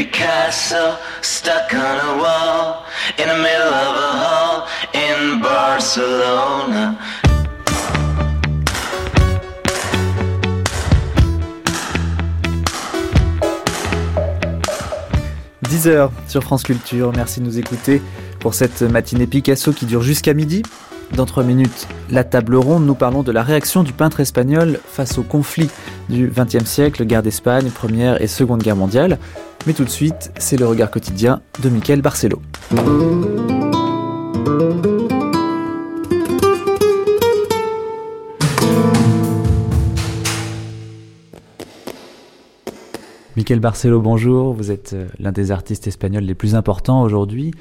Picasso stuck on a wall in the middle of a hall in Barcelona. 10h sur France Culture. Merci de nous écouter pour cette matinée Picasso qui dure jusqu'à midi. Dans 3 minutes, la table ronde, nous parlons de la réaction du peintre espagnol face au conflit du XXe siècle, guerre d'Espagne, Première et Seconde Guerre mondiale. Mais tout de suite, c'est le regard quotidien de Michael Barcelo. Michael Barcelo, bonjour. Vous êtes euh, l'un des artistes espagnols les plus importants aujourd'hui.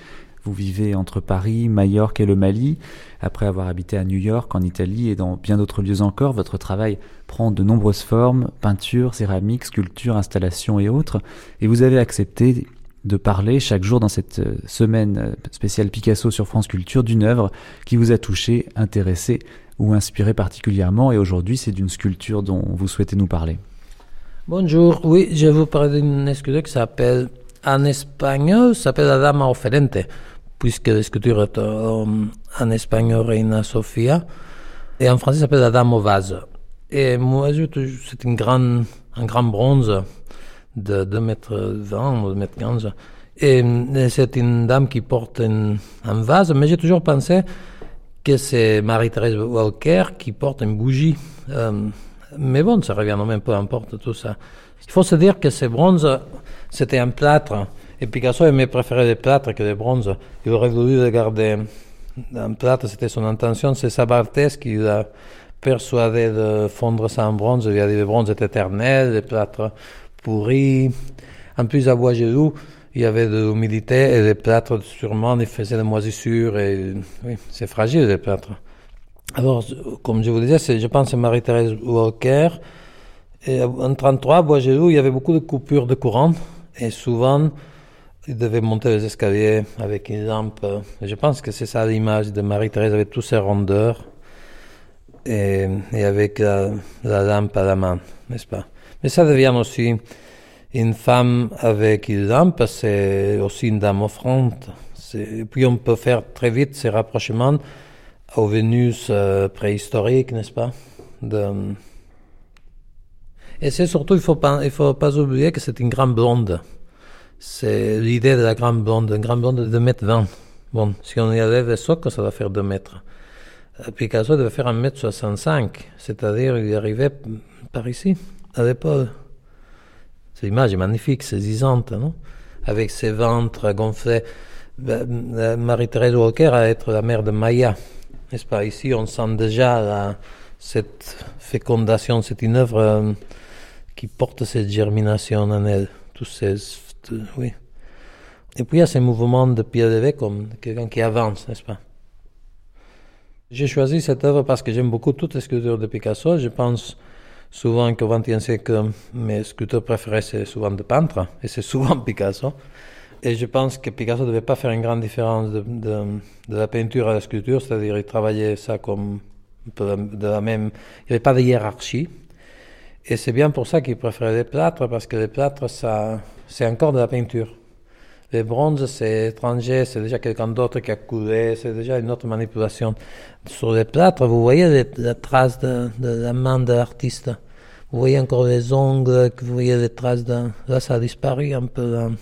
Vous vivez entre Paris, Majorque et le Mali. Après avoir habité à New York, en Italie et dans bien d'autres lieux encore, votre travail prend de nombreuses formes, peinture, céramique, sculpture, installation et autres. Et vous avez accepté de parler chaque jour dans cette euh, semaine euh, spéciale Picasso sur France Culture d'une œuvre qui vous a touché, intéressé ou inspiré particulièrement. Et aujourd'hui, c'est d'une sculpture dont vous souhaitez nous parler. Bonjour, oui, je vais vous parler d'une sculpture qui s'appelle, en espagnol, s'appelle la Dama Oferente puisque la sculpture est en espagnol Reina Sofia, et en français ça s'appelle la Dame au vase. Et moi, c'est une grande, un grand bronze de 2 mètres 20 ou 2 mètres 15. Et, c'est une dame qui porte un, vase, mais j'ai toujours pensé que c'est Marie-Thérèse Walker qui porte une bougie. Euh, mais bon, ça revient même peu importe tout ça. Il faut se dire que ces bronzes, c'était un plâtre et Picasso aimait préférer des plâtres que des bronzes. Il aurait voulu les garder en plâtre, c'était son intention. C'est Sabartès qui l'a persuadé de fondre ça en bronze. Il a dit le bronze est éternel, les plâtres pourris. En plus, à Boisgelou, il y avait de l'humidité et les plâtres, sûrement, ils faisaient des moisissures. Et, oui, c'est fragile, les plâtres. Alors, comme je vous disais, je pense que c'est Marie-Thérèse Walker. En 1933, à Boisgelou, il y avait beaucoup de coupures de courant. Et souvent, il devait monter les escaliers avec une lampe. Je pense que c'est ça l'image de Marie-Thérèse avec tous ses rondeurs et, avec la, lampe à la main, n'est-ce pas? Mais ça devient aussi une femme avec une lampe, c'est aussi une dame offrante. Et puis on peut faire très vite ces rapprochements aux Vénus euh, préhistoriques, n'est-ce pas? Et c'est surtout, il ne faut, faut pas oublier que c'est une grande blonde c'est l'idée de la grande blonde, une grande blonde de 2 mètres 20. Bon, si on y enlève les socles, ça va faire 2 mètres. Euh, Picasso devait faire 1 mètre 65, c'est-à-dire il arrivait par ici, à l'épaule. Cette image est magnifique, saisissante, non? Avec ses ventres gonflés. Ben, euh, Marie-Thérèse Walker à être la mère de Maya, n'est-ce pas? Ici, on sent déjà cette fécondation, c'est une œuvre euh, qui porte cette germination en elle, tous ces oui. Et puis il y a ces mouvements de pied levé comme quelqu'un qui avance, n'est-ce pas? J'ai choisi cette œuvre parce que j'aime beaucoup toutes les sculptures de Picasso. Je pense souvent qu'au XXe siècle, mes sculpteurs préférés, c'est souvent de peintres, et c'est souvent Picasso. Et je pense que Picasso ne devait pas faire une grande différence de, de, la peinture à la sculpture, c'est-à-dire il travaillait ça comme de la même... Il n'y avait pas de hiérarchie. Et c'est bien pour ça qu'il préférait les plâtres, parce que les plâtres, ça, c'est encore de la peinture. Les bronzes, c'est étranger, c'est déjà quelqu'un d'autre qui a coulé, c'est déjà une autre manipulation. Sur les plâtres, vous voyez la trace de, la main de l'artiste. Vous voyez encore les ongles, vous voyez les traces de... Là, ça a disparu un peu dans,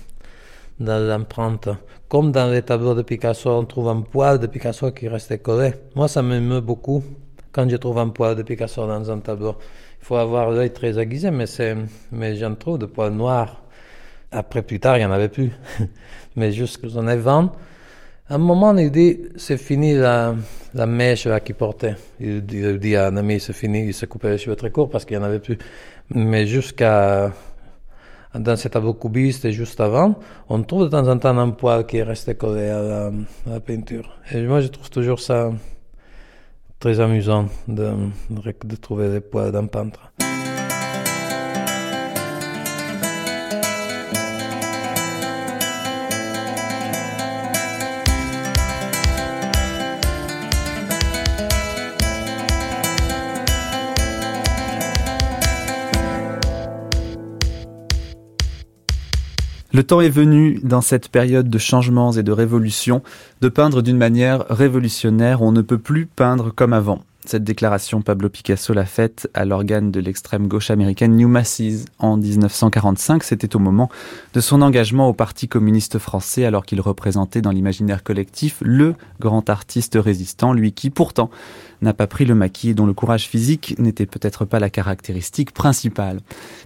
dans l'empreinte. Comme dans les tableaux de Picasso, on trouve un poil de Picasso qui reste collé. Moi, ça m'émeut beaucoup quand je trouve un poil de Picasso dans un tableau. Il faut avoir l'œil très aiguisé, mais, mais j'en trouve de poils noirs. Après, plus tard, il n'y en avait plus. Mais jusqu'aux années 20, à un moment, il dit, c'est fini la, la mèche qu'il portait. Il, dit à un ami, c'est fini, il s'est coupé les cheveux très courts parce qu'il n'y en avait plus. Mais jusqu'à, dans cet tableau cubiste et juste avant, on trouve de temps en temps un poil qui est resté collé à la, peinture. Et moi, je trouve toujours ça très amusant de, de trouver des poils d'un peintre. Le temps est venu, dans cette période de changements et de révolutions, de peindre d'une manière révolutionnaire. On ne peut plus peindre comme avant. Cette déclaration, Pablo Picasso l'a faite à l'organe de l'extrême gauche américaine New Masses en 1945. C'était au moment de son engagement au Parti communiste français alors qu'il représentait dans l'imaginaire collectif le grand artiste résistant, lui qui pourtant n'a pas pris le maquis et dont le courage physique n'était peut-être pas la caractéristique principale.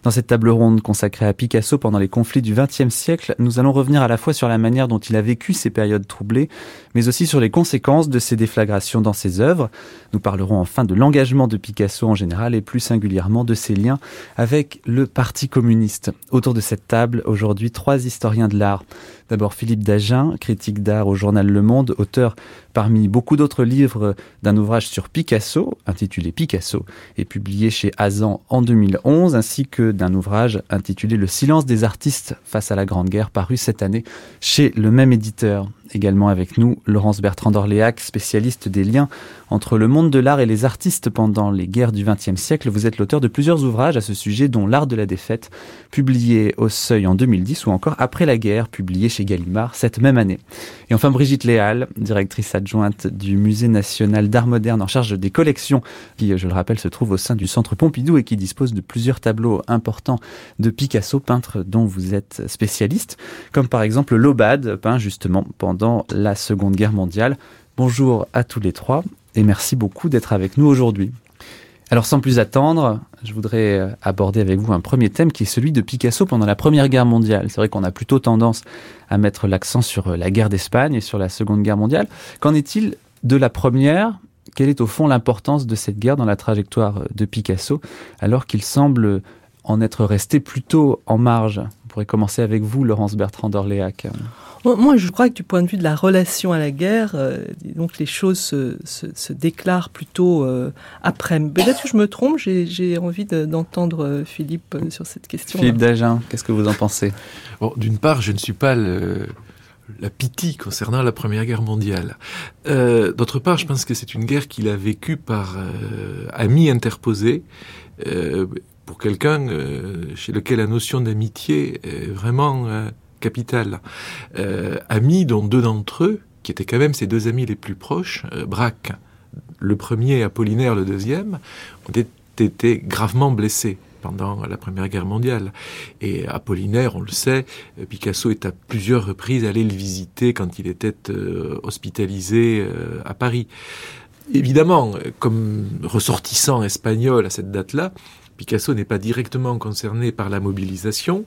Dans cette table ronde consacrée à Picasso pendant les conflits du XXe siècle, nous allons revenir à la fois sur la manière dont il a vécu ces périodes troublées, mais aussi sur les conséquences de ces déflagrations dans ses œuvres. Nous parlerons enfin de l'engagement de Picasso en général et plus singulièrement de ses liens avec le Parti communiste. Autour de cette table, aujourd'hui, trois historiens de l'art. D'abord Philippe Dagen, critique d'art au journal Le Monde, auteur parmi beaucoup d'autres livres d'un ouvrage sur Picasso, intitulé Picasso, et publié chez Azan en 2011, ainsi que d'un ouvrage intitulé Le silence des artistes face à la Grande Guerre, paru cette année chez le même éditeur. Également avec nous, Laurence Bertrand d'Orléac, spécialiste des liens entre le monde de l'art et les artistes pendant les guerres du XXe siècle. Vous êtes l'auteur de plusieurs ouvrages à ce sujet, dont L'art de la défaite, publié au Seuil en 2010, ou encore Après la guerre, publié chez Gallimard cette même année. Et enfin Brigitte Léal, directrice adjointe du Musée national d'art moderne en charge des collections, qui, je le rappelle, se trouve au sein du Centre Pompidou et qui dispose de plusieurs tableaux importants de Picasso, peintre dont vous êtes spécialiste, comme par exemple l'Aubade, peint justement pendant la Seconde Guerre mondiale. Bonjour à tous les trois et merci beaucoup d'être avec nous aujourd'hui. Alors sans plus attendre, je voudrais euh, aborder avec vous un premier thème qui est celui de Picasso pendant la Première Guerre mondiale. C'est vrai qu'on a plutôt tendance à mettre l'accent sur euh, la guerre d'Espagne et sur la Seconde Guerre mondiale. Qu'en est-il de la première? Quelle est au fond l'importance de cette guerre dans la trajectoire euh, de Picasso alors qu'il semble en être resté plutôt en marge? Pourrait commencer avec vous, Laurence Bertrand d'Orléac. Moi, je crois que du point de vue de la relation à la guerre, euh, donc les choses se, se, se déclarent plutôt euh, après. Peut-être que je me trompe, j'ai envie d'entendre euh, Philippe sur cette question. Philippe Dagen, qu'est-ce que vous en pensez? Bon, D'une part, je ne suis pas le, la pitié concernant la Première Guerre mondiale. Euh, D'autre part, je pense que c'est une guerre qu'il a vécue par euh, amis interposés, euh, pour quelqu'un chez lequel la notion d'amitié est vraiment capitale. Euh, amis dont deux d'entre eux, qui étaient quand même ses deux amis les plus proches, euh, Braque, le premier, Apollinaire, le deuxième, ont été gravement blessés pendant la Première Guerre mondiale. Et Apollinaire, on le sait, Picasso est à plusieurs reprises allé le visiter quand il était euh, hospitalisé euh, à Paris. Évidemment, comme ressortissant espagnol à cette date-là, Picasso n'est pas directement concerné par la mobilisation.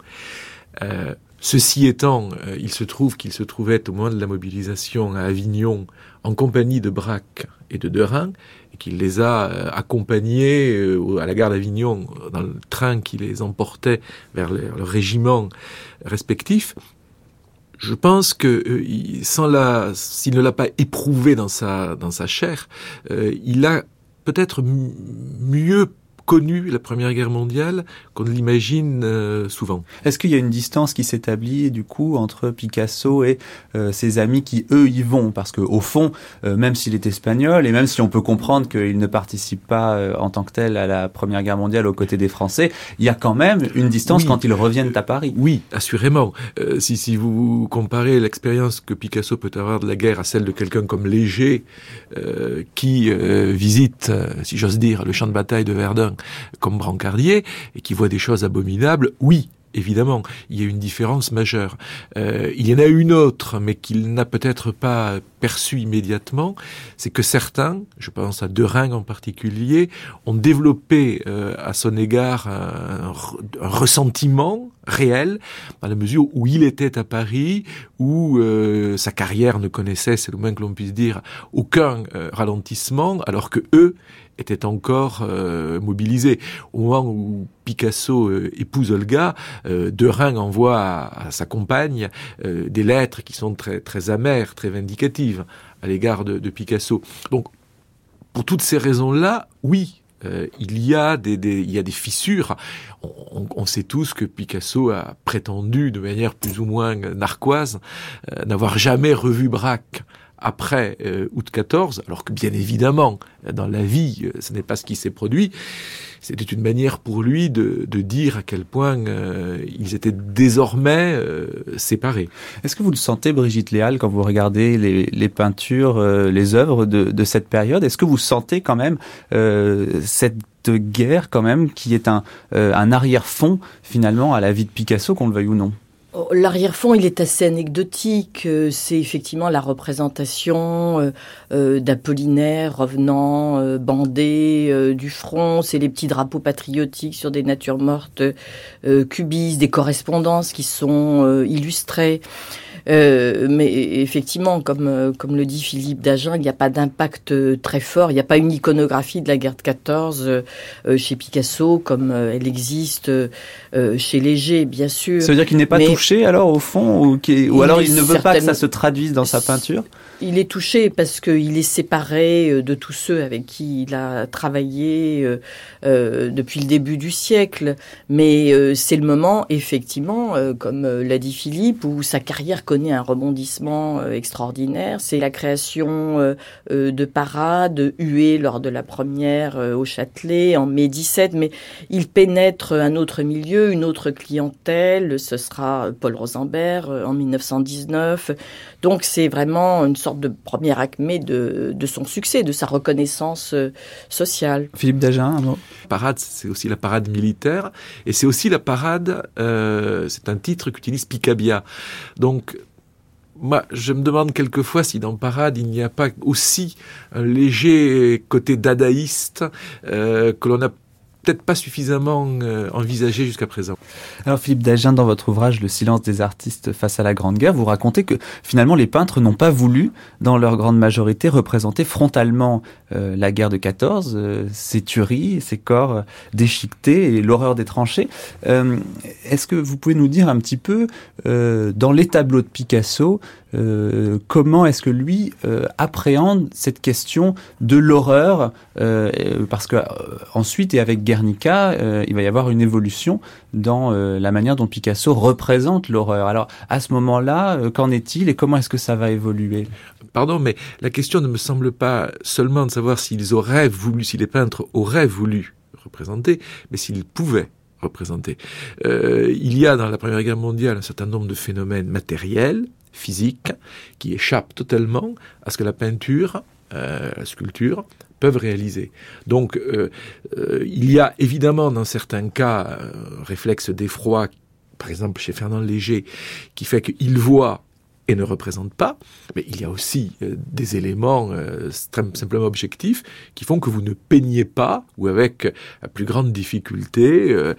Euh, Ceci étant, euh, il se trouve qu'il se trouvait au moment de la mobilisation à Avignon en compagnie de Braque et de Derain, et qu'il les a euh, accompagnés à la gare d'Avignon dans le train qui les emportait vers leur, régiment respectif. Je pense que sans la, s'il ne l'a pas éprouvé dans sa dans sa chair, il a peut-être mieux connu la Première Guerre mondiale qu'on l'imagine euh, souvent. Est-ce qu'il y a une distance qui s'établit du coup entre Picasso et euh, ses amis qui eux y vont? Parce que au fond, euh, même s'il est espagnol et même si on peut comprendre qu'il ne participe pas en tant que tel à la Première Guerre mondiale aux côtés des Français, il y a quand même une distance quand ils reviennent à Paris. Oui, assurément. si, si vous comparez l'expérience que Picasso peut avoir de la guerre à celle de quelqu'un comme Léger, qui visite, si j'ose dire, le champ de bataille de Verdun comme brancardier et qui voit des choses abominables, oui, évidemment, il y a une différence majeure. Euh, il y en a une autre, mais qu'il n'a peut-être pas perçue immédiatement, c'est que certains, je pense à Dering en particulier, ont développé euh, à son égard un, ressentiment réel, dans la mesure où il était à Paris, où euh, sa carrière ne connaissait, c'est le moins que l'on puisse dire, aucun ralentissement, alors que eux était encore euh, mobilisé. Au moment où Picasso euh, épouse Olga, euh, Derain envoie à, sa compagne euh, des lettres qui sont très, très amères, très vindicatives à l'égard de, de, Picasso. Donc, pour toutes ces raisons-là, oui, il y a des, des, il y a des fissures. On, on, sait tous que Picasso a prétendu, de manière plus ou moins narquoise, n'avoir jamais revu Braque après août 14, alors que bien évidemment, dans la vie, ce n'est pas ce qui s'est produit. C'était une manière pour lui de, de dire à quel point ils étaient désormais séparés. Est-ce que vous le sentez, Brigitte Léal, quand vous regardez les, les peintures, les œuvres de, de cette période Est-ce que vous sentez quand même cette guerre quand même qui est un, un arrière-fond finalement à la vie de Picasso, qu'on le veuille ou non? L'arrière-fond, il est assez anecdotique. Euh, c'est effectivement la représentation euh, euh, d'Apollinaire revenant bandé du front. C'est les petits drapeaux patriotiques sur des natures mortes cubistes, des correspondances qui sont illustrées. Euh, mais effectivement, comme, euh, comme le dit Philippe Dagen, il n'y a pas d'impact euh, très fort. Il n'y a pas une iconographie de la guerre de 14 chez Picasso comme elle existe chez Léger, bien sûr. Ça veut dire qu'il n'est pas touché alors au fond, ou, ou alors il ne veut pas que ça se traduise dans sa peinture? Il est touché parce qu'il est séparé de tous ceux avec qui il a travaillé depuis le début du siècle. Mais c'est le moment, effectivement, comme l'a dit Philippe, où sa carrière connaît un rebondissement euh, extraordinaire. C'est la création euh, euh, de parades huées lors de la première au Châtelet en mai 17, mais il pénètre un autre milieu, une autre clientèle. Ce sera Paul Rosenberg en 1919. Donc c'est vraiment une sorte de première acmé de, de son succès, de sa reconnaissance sociale. Philippe Dagen, un mot. Parade, c'est aussi la parade militaire et c'est aussi la parade, euh, c'est un titre qu'utilise Picabia. Donc moi, je me demande quelquefois si dans Parade il n'y a pas aussi un léger côté dadaïste euh, que l'on a peut-être pas suffisamment euh, envisagé jusqu'à présent. Alors Philippe Dagen, dans votre ouvrage Le silence des artistes face à la Grande Guerre, vous racontez que finalement les peintres n'ont pas voulu, dans leur grande majorité, représenter frontalement euh, la guerre de 14, euh, ses tueries, ses corps déchiquetés et l'horreur des tranchées. Est-ce que vous pouvez nous dire un petit peu, dans les tableaux de Picasso, euh, comment est-ce que lui euh, appréhende cette question de l'horreur euh, Parce que ensuite et avec Guernica, il va y avoir une évolution dans la manière dont Picasso représente l'horreur. Alors à ce moment-là, qu'en est-il et comment est-ce que ça va évoluer? Pardon, mais la question ne me semble pas seulement de savoir s'ils auraient voulu, si les peintres auraient voulu représenter, mais s'ils pouvaient représenter. il y a dans la Première Guerre mondiale un certain nombre de phénomènes matériels physiques qui échappent totalement à ce que la peinture, euh, la sculpture peuvent réaliser. Donc euh, euh, il y a évidemment dans certains cas un réflexe d'effroi, par exemple chez Fernand Léger, qui fait qu'il voit et ne représente pas, mais il y a aussi euh, des éléments euh, simplement objectifs qui font que vous ne peignez pas, ou avec la plus grande difficulté, euh,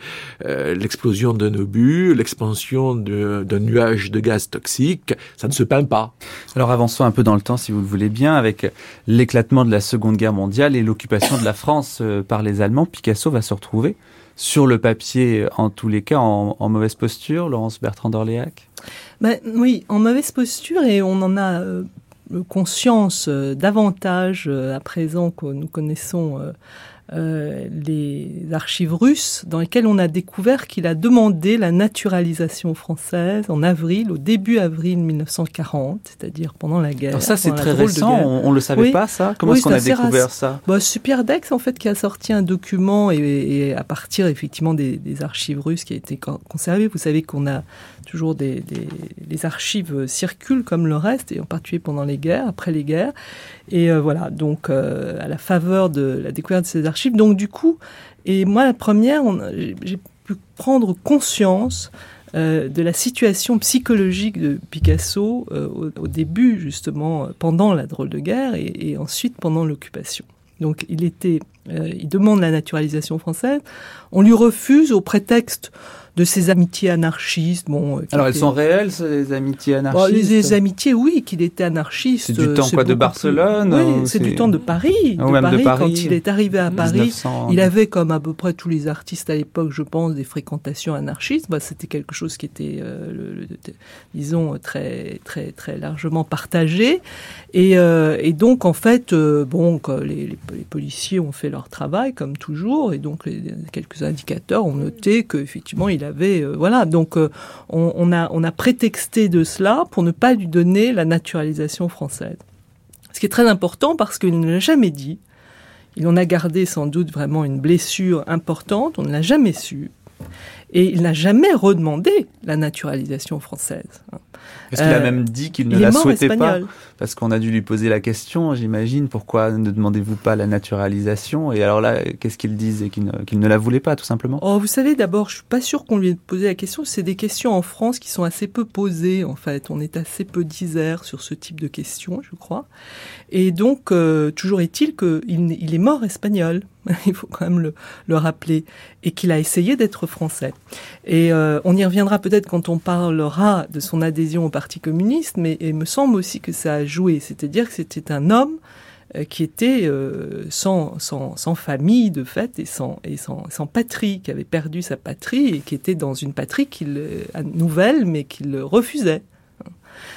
l'explosion d'un obus, l'expansion d'un nuage de gaz toxique, ça ne se peint pas. Alors avançons un peu dans le temps, si vous le voulez bien, avec l'éclatement de la Seconde Guerre mondiale et l'occupation de la France par les Allemands, Picasso va se retrouver sur le papier, en tous les cas, en, mauvaise posture, Laurence Bertrand d'Orléac? Ben, Oui, en mauvaise posture, et on en a euh, conscience euh, davantage euh, à présent que nous connaissons euh, les archives russes dans lesquelles on a découvert qu'il a demandé la naturalisation française en avril, au début avril 1940, c'est-à-dire pendant la guerre. Alors ça c'est très récent, on, ne le savait pas ça? Comment est-ce qu'on a découvert ça. bah, C'est Pierre Dex en fait qui a sorti un document et, à partir effectivement des, des, archives russes qui a été conservé. Vous savez qu'on a toujours des, des les archives circulent comme le reste et en particulier pendant les guerres, après les guerres. Et euh, voilà, donc euh, à la faveur de la découverte de ces archives. Donc du coup, et moi la première, j'ai pu prendre conscience euh, de la situation psychologique de Picasso au, début, justement, pendant la drôle de guerre et, et ensuite pendant l'occupation. Donc il était, il demande la naturalisation française. On lui refuse au prétexte de ses amitiés anarchistes. Bon, euh, Alors elles sont réelles, ces amitiés anarchistes Les amitiés, oui, qu'il était anarchiste. C'est du temps quoi de Barcelone Oui, c'est du temps de Paris. de, Paris, Quand il est arrivé à Paris, il avait, comme à peu près tous les artistes à l'époque, je pense, des fréquentations anarchistes. Bah, C'était quelque chose qui était, euh, disons, très, très, très largement partagé. Et, euh, et donc, en fait, bon, les, les, policiers ont fait leur travail, comme toujours, et donc les, quelques indicateurs ont noté qu'effectivement, il euh, voilà. Donc, euh, on, a, on a prétexté de cela pour ne pas lui donner la naturalisation française. Ce qui est très important parce qu'il ne l'a jamais dit. Il en a gardé sans doute vraiment une blessure importante, on ne l'a jamais su. Et il n'a jamais redemandé la naturalisation française. Est-ce qu'il a euh, même dit qu'il ne la souhaitait pas Parce qu'on a dû lui poser la question, j'imagine, pourquoi ne demandez-vous pas la naturalisation? Et alors là, qu'est-ce qu'il disait Qu'il ne, la voulait pas, tout simplement? Oh, vous savez, d'abord, je suis pas sûr qu'on lui ait posé la question. C'est des questions en France qui sont assez peu posées, en fait. On est assez peu disert sur ce type de questions, je crois. Et donc, euh, toujours est-il qu'il il est mort espagnol. il faut quand même le, rappeler, et qu'il a essayé d'être français. Et euh, on y reviendra peut-être quand on parlera de son adhésion au Parti communiste, mais il me semble aussi que ça a joué, c'est-à-dire que c'était un homme euh, qui était euh, sans, sans, sans, famille de fait et, sans, et sans, sans, patrie, qui avait perdu sa patrie et qui était dans une patrie qu'il, nouvelle mais qu'il refusait.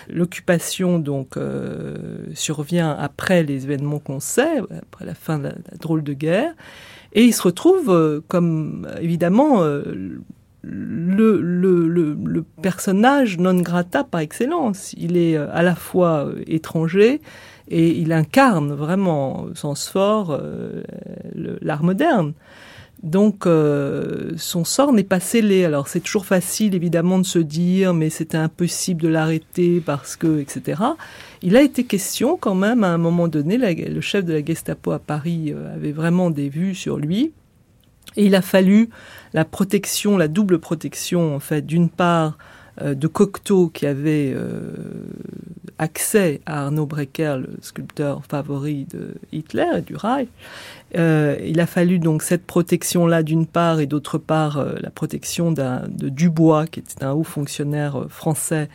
L'occupation donc euh, survient après les événements qu'on sait, après la fin de la, drôle de guerre, et il se retrouve euh, comme évidemment euh, le, le, le, personnage non grata par excellence. Il est à la fois étranger et il incarne vraiment au sens fort l'art moderne. Donc euh, son sort n'est pas scellé. Alors c'est toujours facile évidemment de se dire mais c'était impossible de l'arrêter parce que etc. Il a été question quand même à un moment donné, le chef de la Gestapo à Paris euh, avait vraiment des vues sur lui et il a fallu la protection, la double protection en fait d'une part de Cocteau qui avait accès à Arnaud Brecker, le sculpteur favori de Hitler et du Reich, euh, il a fallu donc cette protection-là d'une part et d'autre part euh, la protection de Dubois, qui était un haut fonctionnaire euh, français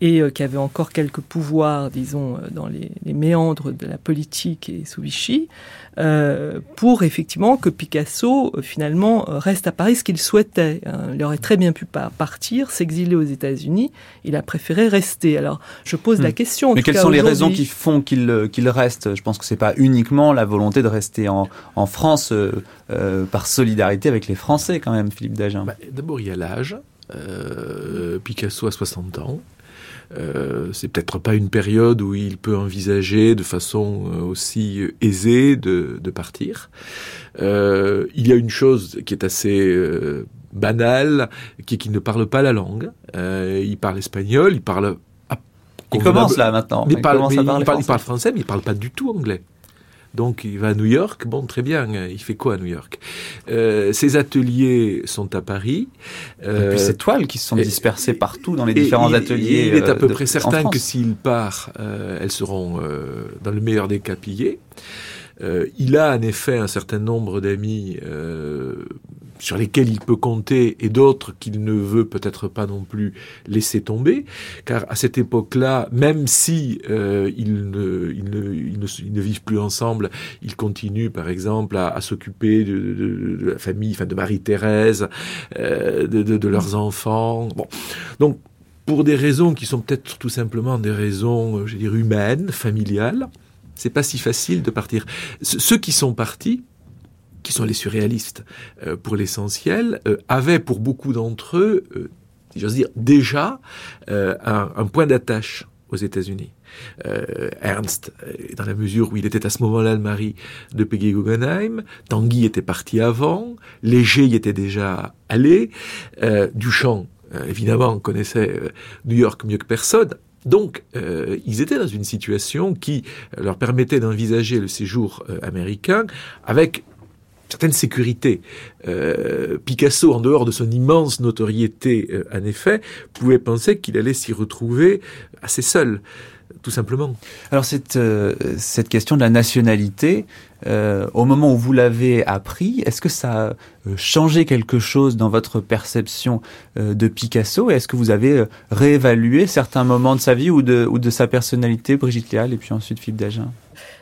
et qui avait encore quelques pouvoirs, disons, dans les, les méandres de la politique et sous Vichy, euh, pour effectivement que Picasso euh, finalement euh, reste à Paris, ce qu'il souhaitait. Hein. Il aurait très bien pu partir, s'exiler aux États-Unis. Il a préféré rester. Alors, je pose la hmm. question. Mais quelles sont les raisons qui font qu'il reste? Je pense que c'est pas uniquement la volonté de rester en, en France par solidarité avec les Français, quand même, Philippe Dagen. Bah, d'abord, il y a l'âge. Picasso a 60 ans. Euh, c'est peut-être pas une période où il peut envisager de façon euh, aussi aisée de, de partir. Euh, il y a une chose qui est assez euh, banale, qui est qu'il ne parle pas la langue. il parle espagnol, il parle il commence là maintenant. Il, parle, il, parle, il, parle, français, mais il parle pas du tout anglais. Donc il va à New York, bon très bien, il fait quoi à New York? Euh, Ses ateliers sont à Paris. Euh, et puis ces toiles qui se sont dispersées partout dans les différents ateliers. Il est à peu près certain que s'il part, euh, elles seront dans le meilleur des cas pillées. il a en effet un certain nombre d'amis sur lesquels il peut compter et d'autres qu'il ne veut peut-être pas non plus laisser tomber, car à cette époque-là, même si euh, ils, ne, ils, ne, ils, ne, vivent plus ensemble, ils continuent par exemple à, à s'occuper de, de, de, la famille, enfin de Marie-Thérèse, euh, de, leurs enfants. Bon, donc pour des raisons qui sont peut-être tout simplement des raisons, je veux dire, humaines, familiales, c'est pas si facile de partir. Ceux qui sont partis, qui sont les surréalistes euh, pour l'essentiel, euh, avaient pour beaucoup d'entre eux, euh, j'ose dire, déjà un, point d'attache aux États-Unis. Ernst, dans la mesure où il était à ce moment-là le mari de Peggy Guggenheim, Tanguy était parti avant, Léger y était déjà allé, Duchamp, évidemment, connaissait New York mieux que personne, donc, ils étaient dans une situation qui leur permettait d'envisager le séjour américain avec certaine sécurité. Euh, Picasso, en dehors de son immense notoriété, euh, en effet, pouvait penser qu'il allait s'y retrouver assez seul tout simplement. Alors cette, euh, cette question de la nationalité, au moment où vous l'avez appris, est-ce que ça a changé quelque chose dans votre perception de Picasso? Est-ce que vous avez réévalué certains moments de sa vie ou de, ou de sa personnalité, Brigitte Léal et puis ensuite Philippe Dagen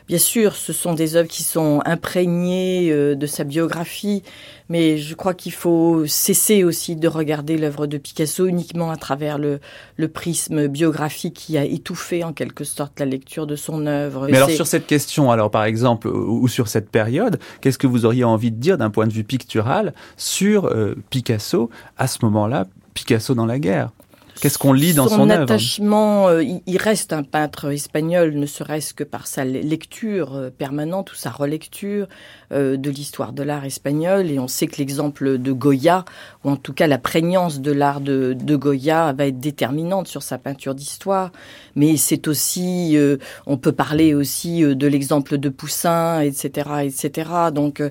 Bien sûr, ce sont des œuvres qui sont imprégnées euh, de sa biographie, mais je crois qu'il faut cesser aussi de regarder l'œuvre de Picasso uniquement à travers le, le, prisme biographique qui a étouffé en quelque sorte la lecture de son œuvre. Mais alors sur cette question, alors par exemple, ou sur cette période, qu'est-ce que vous auriez envie de dire d'un point de vue pictural sur euh, Picasso à ce moment-là, Picasso dans la guerre? Qu'est-ce qu'on lit dans son, son œuvre attachement, euh, il, reste un peintre espagnol, ne serait-ce que par sa le- lecture euh, permanente ou sa relecture euh, de l'histoire de l'art espagnol. Et on sait que l'exemple de Goya, ou en tout cas la prégnance de l'art de, de Goya, va être déterminante sur sa peinture d'histoire. Mais c'est aussi, euh, on peut parler aussi de l'exemple de Poussin, etc., etc. Donc,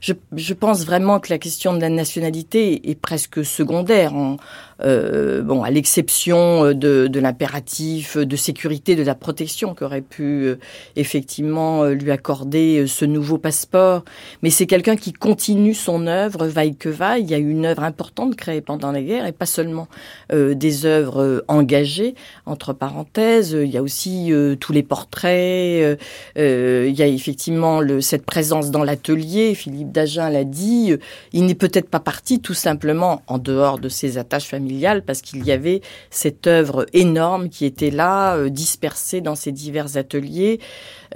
je, je pense vraiment que la question de la nationalité est presque secondaire. En, euh, bon, à l'exception euh, de, de l'impératif de sécurité, de la protection qu'aurait pu euh, effectivement lui accorder ce nouveau passeport. Mais c'est quelqu'un qui continue son œuvre, vaille que vaille. Il y a une œuvre importante créée pendant la guerre et pas seulement euh, des œuvres engagées, entre parenthèses. Il y a aussi tous les portraits. il y a effectivement le, cette présence dans l'atelier. Philippe Dagen l'a dit. il n'est peut-être pas parti tout simplement en dehors de ses attaches familiales parce qu'il y avait cette œuvre énorme qui était là, euh, dispersée dans ces divers ateliers.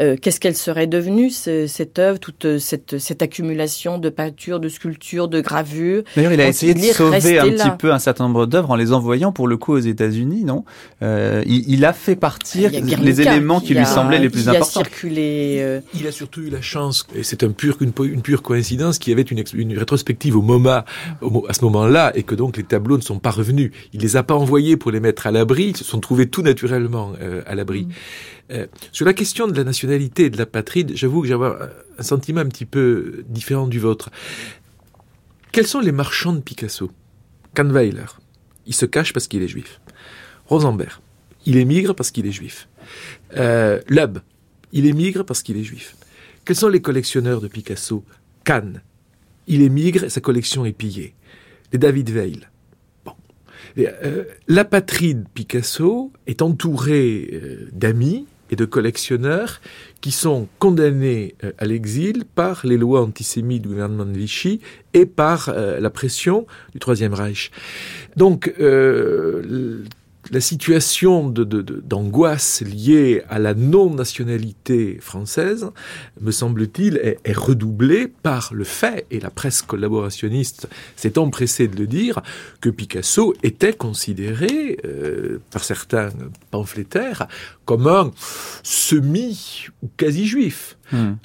Euh, Qu'est-ce qu'elle serait devenue, ce- cette œuvre, toute cette, cette accumulation de peintures, de sculptures, de gravures? D'ailleurs, il a essayé de sauver un là? petit peu un certain nombre d'œuvres en les envoyant pour le coup aux États-Unis, non? Euh, il, il a fait partir a les éléments qui, lui a- semblaient les plus qui importants. a circulé. euh, Il a surtout eu la chance, et c'est un pur, une, pure coïncidence, qu'il y avait une, une rétrospective au MoMA au à ce moment-là, et que donc les tableaux ne sont pas revenus. Il les a pas envoyés pour les mettre à l'abri, ils se sont trouvés tout naturellement euh, à l'abri. Euh, sur la question de la nationalité et de la patrie, j'avoue que j'ai un sentiment un petit peu différent du vôtre. Quels sont les marchands de Picasso? Kahnweiler, il se cache parce qu'il est juif. Rosenberg, il émigre parce qu'il est juif. Euh, Loeb, il émigre parce qu'il est juif. Quels sont les collectionneurs de Picasso? Cannes, il émigre et sa collection est pillée. Les David Veil. Euh, la patrie de Picasso est entourée euh, d'amis et de collectionneurs qui sont condamnés euh, à l'exil par les lois antisémites du gouvernement de Vichy et par euh, la pression du Troisième Reich. Donc, euh, la situation d'angoisse liée à la non-nationalité française, me semble-t-il, est, est redoublée par le fait, et la presse collaborationniste s'est empressée de le dire, que Picasso était considéré euh, par certains pamphlétaires comme un semi ou quasi-juif.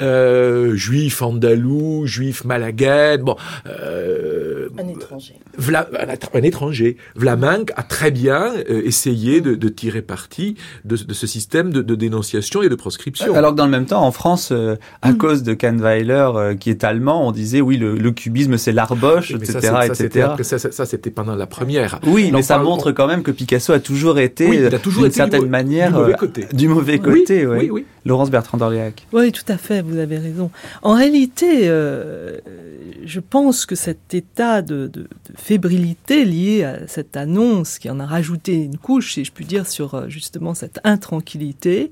Euh, juif andalou, juif malaguène, bon, euh, un étranger. Vla- un, étranger. Vlaminck a très bien euh, essayé de, de tirer parti de, de ce système de, de dénonciation et de proscription. Alors que dans le même temps, en France, euh, à Mm. cause de Kahnweiler, euh, qui est allemand, on disait oui, le, le cubisme c'est l'arboche, etc., ça, c'était etc. ça, c'était pendant la première. Oui, mais ça montre quand même que Picasso a toujours été, Oui, il a toujours d'une du certaine manière, du mauvais côté. du mauvais Oui, côté. ouais. oui, oui. Laurence Bertrand d'Orléac. Oui, tout à fait, vous avez raison. En réalité, euh, je pense que cet état de, fébrilité lié à cette annonce qui en a rajouté une couche, si je puis dire, sur euh, justement cette intranquillité,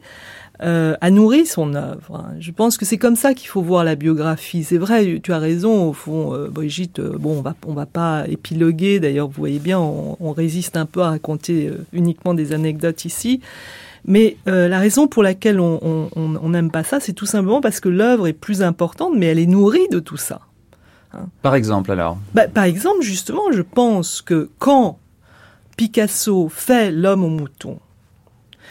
euh, a nourri son œuvre. hein. Je pense que c'est comme ça qu'il faut voir la biographie. C'est vrai, tu as raison, au fond, Brigitte, bon, on va, va pas épiloguer, d'ailleurs, vous voyez bien, on, résiste un peu à raconter uniquement des anecdotes ici. Mais euh, la raison pour laquelle on n'aime pas ça, c'est tout simplement parce que l'œuvre est plus importante, mais elle est nourrie de tout ça. Par exemple, alors? Bah, par exemple, justement, je pense que quand Picasso fait L'homme au mouton,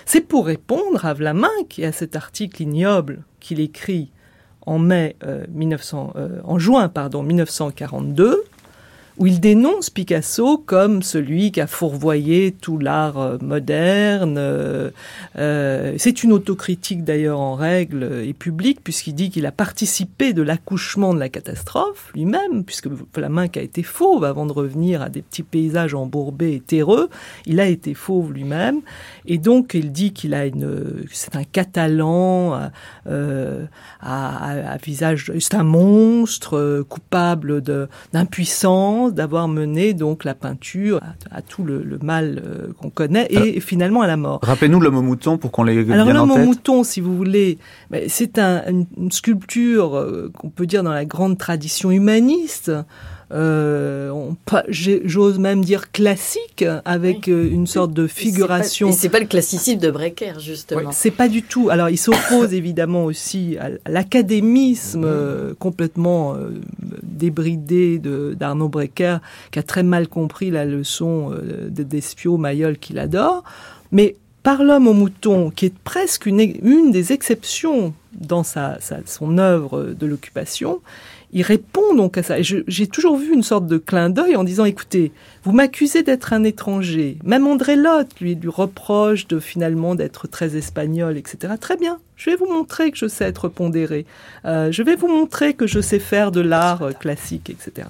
c'est pour répondre à Vlaminck et à cet article ignoble qu'il écrit en mai euh, 1900, euh, en juin pardon 1942 où il dénonce Picasso comme celui qui a fourvoyé tout l'art euh, moderne. euh, euh, c'est une autocritique d'ailleurs en règle et publique, puisqu'il dit qu'il a participé de l'accouchement de la catastrophe lui-même, puisque Vlaminck a été fauve avant de revenir à des petits paysages embourbés et terreux. Il a été fauve lui-même, et donc il dit qu'il a une, c'est un Catalan euh, à, visage, c'est un monstre coupable de d'impuissance, d'avoir mené donc la peinture à, à tout le, le mal euh, qu'on connaît et finalement à la mort. Rappelez-nous l'homme au mouton pour qu'on l'ait bien Alors en l'homme au tête. mouton, si vous voulez, mais c'est un- une, une sculpture euh, qu'on peut dire dans la grande tradition humaniste. Euh, j'ose même dire classique, avec euh, une sorte de figuration. Et c'est pas, pas le classicisme de Brecker, justement. C'est pas du tout. Alors, il s'oppose évidemment aussi à l'académisme euh, complètement euh, débridé d'Arnaud Brecker, qui a très mal compris la leçon de Despio Mayol qu'il adore. Mais par l'homme au mouton, qui est presque une, une des exceptions dans sa, sa- son œuvre de l'occupation, il répond donc à ça. J'ai toujours vu une sorte de clin d'œil en disant, écoutez, vous m'accusez d'être un étranger. Même André Lotte lui, lui reproche de finalement d'être très espagnol, etc. Très bien. Je vais vous montrer que je sais être pondéré. Euh, je vais vous montrer que je sais faire de l'art euh, classique, etc.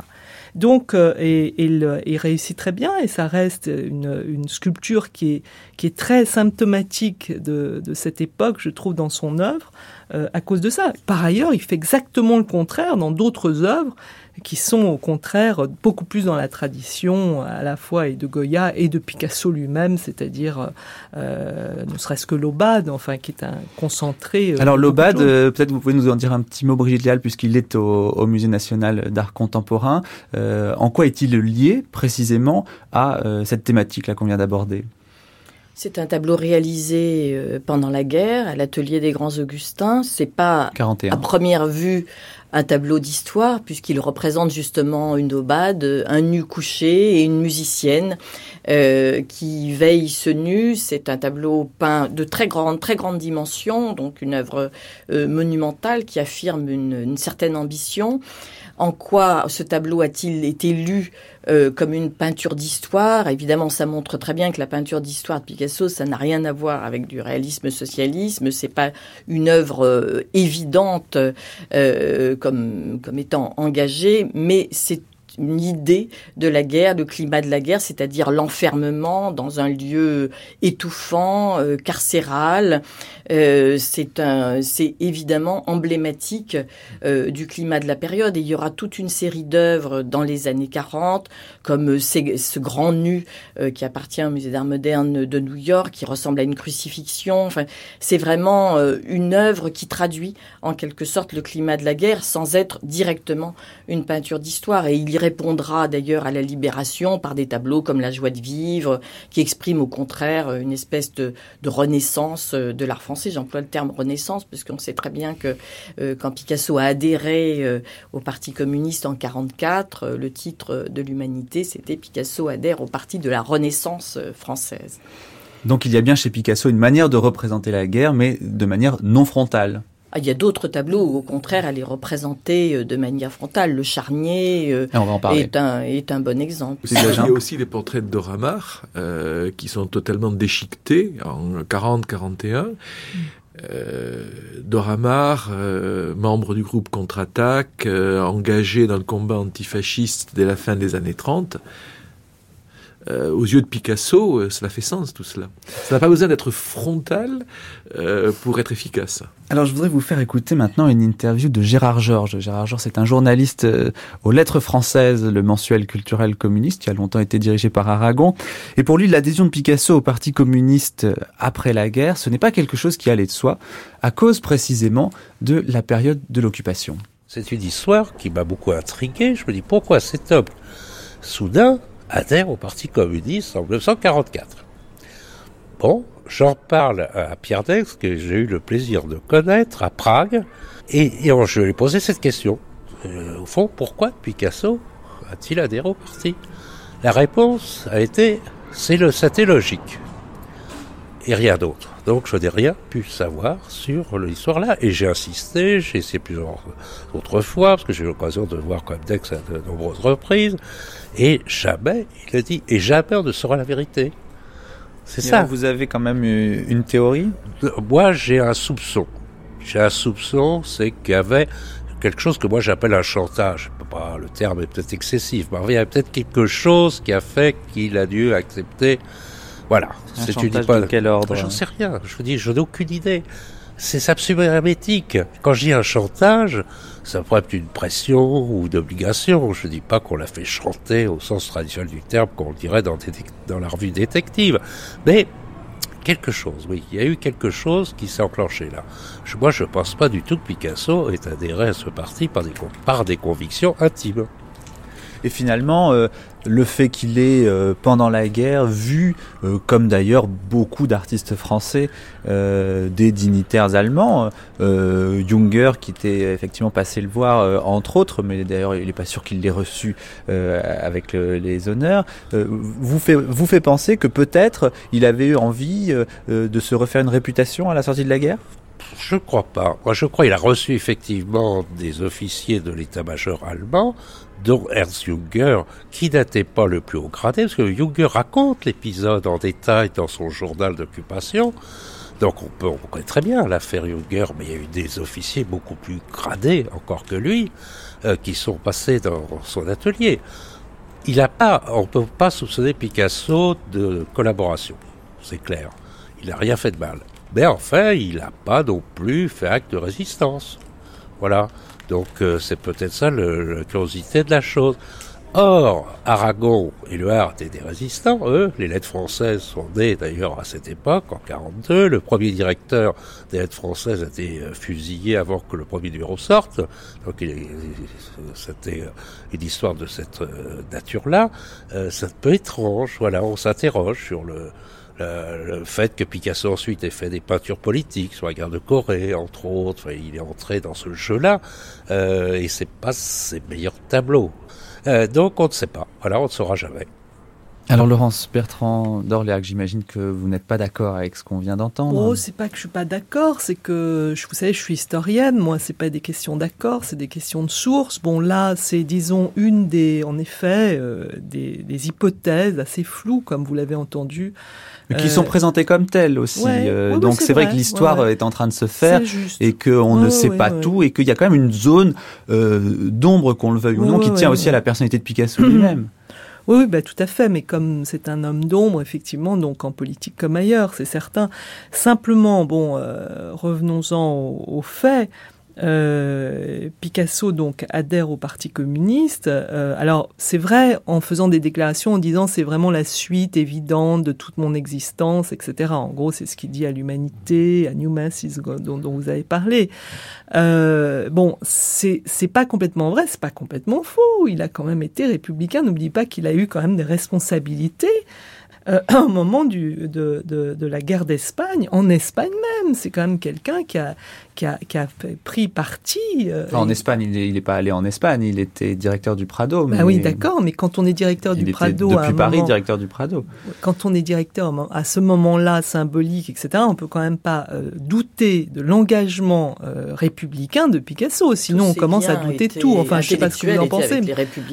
Donc, euh, et, il, réussit très bien et ça reste une, sculpture qui est, très symptomatique de, de cette époque, je trouve, dans son œuvre, euh, à cause de ça. Par ailleurs, il fait exactement le contraire dans d'autres œuvres qui sont au contraire beaucoup plus dans la tradition à la fois et de Goya et de Picasso lui-même, c'est-à-dire euh, ne serait-ce que l'Aubade, enfin qui est un concentré. euh, Alors l'Aubade, euh, peut-être vous pouvez nous en dire un petit mot, Brigitte Léal, puisqu'il est au, au Musée national d'art contemporain. Euh, en quoi est-il lié précisément à euh, cette thématique-là qu'on vient d'aborder? C'est un tableau réalisé euh, pendant la guerre à l'atelier des Grands Augustins. C'est pas à 41. première vue un tableau d'histoire puisqu'il représente justement une aubade, un nu couché et une musicienne euh, qui veille ce nu. C'est un tableau peint de très grande, très grande dimension, donc une œuvre euh, monumentale qui affirme une, une certaine ambition. En quoi ce tableau a-t-il été lu euh, comme une peinture d'histoire? Évidemment, ça montre très bien que la peinture d'histoire de Picasso, ça n'a rien à voir avec du réalisme socialisme. C'est pas une œuvre euh, évidente euh, comme comme étant engagée, mais c'est une idée de la guerre, le climat de la guerre, c'est-à-dire l'enfermement dans un lieu étouffant, euh, carcéral. Euh, c'est évidemment emblématique euh, du climat de la période. Et il y aura toute une série d'œuvres dans les années 40, comme euh, ce grand nu euh, qui appartient au Musée d'art moderne de New York, qui ressemble à une crucifixion. Enfin, c'est vraiment euh, une œuvre qui traduit en quelque sorte le climat de la guerre sans être directement une peinture d'histoire. Et il y répondra d'ailleurs à la libération par des tableaux comme La joie de vivre, qui expriment au contraire une espèce de, renaissance de l'art français. J'emploie le terme renaissance parce qu'on sait très bien que quand Picasso a adhéré au Parti communiste en 44, euh, le titre de l'humanité, c'était Picasso adhère au Parti de la Renaissance euh, française. Donc il y a bien chez Picasso une manière de représenter la guerre, mais de manière non frontale. Ah, il y a d'autres tableaux où, au contraire, elle est représentée euh, de manière frontale. Le charnier euh, Et on va en parler. est, un, est un bon exemple. C'est Il y a aussi des portraits de Dora Maar euh, qui sont totalement déchiquetés en 40-41. Euh, Dora Maar, euh, membre du groupe Contre-Attaque, euh, engagé dans le combat antifasciste dès la fin des années 30. Euh, aux yeux de Picasso, euh, cela fait sens tout cela. Ça n'a pas besoin d'être frontal euh, pour être efficace. Alors je voudrais vous faire écouter maintenant une interview de Gérard Georges. Gérard Georges c'est un journaliste euh, aux Lettres françaises, le mensuel culturel communiste, qui a longtemps été dirigé par Aragon. Et pour lui, l'adhésion de Picasso au Parti communiste après la guerre, ce n'est pas quelque chose qui allait de soi, à cause précisément de la période de l'occupation. C'est une histoire qui m'a beaucoup intrigué. Je me dis pourquoi cet homme, soudain, adhère au Parti communiste en 1944. Bon, j'en parle à Pierre Dex, que j'ai eu le plaisir de connaître à Prague, et, je lui ai posé cette question. Euh, au fond, pourquoi Picasso a-t-il adhéré au parti? La réponse a été, c'est le, c'était logique. Et rien d'autre. Donc je n'ai rien pu savoir sur l'histoire-là. Et j'ai insisté, j'ai essayé plusieurs autres fois, parce que j'ai eu l'occasion de voir comme Dex à de nombreuses reprises. Et jamais, il a dit, et jamais on ne saura la vérité. C'est ça. Vous avez quand même une théorie? Moi, j'ai un soupçon. J'ai un soupçon, c'est qu'il y avait quelque chose que moi j'appelle un chantage. Le terme est peut-être excessif, mais il y a peut-être quelque chose qui a fait qu'il a dû accepter. Voilà. Un C'est une hypothèse. de quel ordre J'en sais rien. Je vous dis, je n'ai aucune idée. C'est absolument hermétique. Quand je dis un chantage, ça pourrait être une pression ou une obligation. Je ne dis pas qu'on l'a fait chanter au sens traditionnel du terme, qu'on dirait dans, la revue détective. Mais quelque chose, oui. Il y a eu quelque chose qui s'est enclenché là. Moi, je ne pense pas du tout que Picasso ait adhéré à ce parti par des, con- par des convictions intimes. Et finalement, euh, le fait qu'il ait, euh, pendant la guerre, vu, euh, comme d'ailleurs beaucoup d'artistes français, des dignitaires allemands, Junger qui était effectivement passé le voir, entre autres, mais d'ailleurs il n'est pas sûr qu'il l'ait reçu avec les honneurs, vous, fait, vous fait penser que peut-être il avait eu envie de se refaire une réputation à la sortie de la guerre? Je crois pas. Moi, je crois qu'il a reçu effectivement des officiers de l'état-major allemand, dont Ernst Junger, qui n'était pas le plus haut gradé, parce que Junger raconte l'épisode en détail dans son journal d'occupation. Donc on, peut, on connaît très bien l'affaire Junger, mais il y a eu des officiers beaucoup plus gradés encore que lui, euh, qui sont passés dans son atelier. Il a pas, on ne peut pas soupçonner Picasso de collaboration, c'est clair. Il n'a rien fait de mal. Mais enfin, il n'a pas non plus fait acte de résistance. Voilà. Donc euh, c'est peut-être ça le, la curiosité de la chose. Or, Aragon et le étaient des résistants, eux. Les lettres françaises sont nées d'ailleurs à cette époque, en 42. Le premier directeur des lettres françaises a été euh, fusillé avant que le premier numéro sorte. Donc c'était euh, une histoire de cette nature-là. c'est un peu étrange. Voilà, on s'interroge sur le, le, fait que Picasso ensuite ait fait des peintures politiques sur la guerre de Corée, entre autres, il est entré dans ce jeu-là, euh, et c'est pas ses meilleurs tableaux. Euh, donc on ne sait pas. Voilà, on ne saura jamais. Alors Laurence Bertrand d'Orléac, j'imagine que vous n'êtes pas d'accord avec ce qu'on vient d'entendre. Oh, c'est pas que je suis pas d'accord, c'est que vous savez, je suis historienne. Moi, c'est pas des questions d'accord, c'est des questions de source. Bon, là, c'est disons une des, en effet, euh, des, des, hypothèses assez floues, comme vous l'avez entendu, qui sont euh, présentées comme telles aussi. Euh, donc c'est vrai, que l'histoire est en train de se faire et qu'on ne sait pas tout et qu'il y a quand même une zone d'ombre, qu'on le veuille ou non, qui tient aussi à la personnalité de Picasso lui-même. Oui, bah, tout à fait, mais comme c'est un homme d'ombre, effectivement, donc en politique comme ailleurs, c'est certain. Simplement, bon, euh, revenons-en aux faits. Euh, Picasso donc adhère au Parti communiste. Euh, alors c'est vrai en faisant des déclarations en disant c'est vraiment la suite évidente de toute mon existence, etc. En gros c'est ce qu'il dit à l'humanité, à New Masses dont, dont vous avez parlé. Euh, bon c'est c'est pas complètement vrai, c'est pas complètement faux. Il a quand même été républicain. N'oublie pas qu'il a eu quand même des responsabilités euh, un moment de, de, de la guerre d'Espagne, en Espagne même. C'est quand même quelqu'un qui a, qui a, qui a pris parti. Euh, en Espagne, il n'est pas allé en Espagne, il était directeur du Prado. Bah oui, d'accord, mais quand on est directeur du Prado. Depuis Paris, directeur du Prado. Quand on est directeur à ce moment-là, symbolique, etc., on peut quand même pas euh, douter de l'engagement euh, républicain de Picasso. Sinon, on commence à douter de tout. Enfin, je sais pas ce que vous en pensez.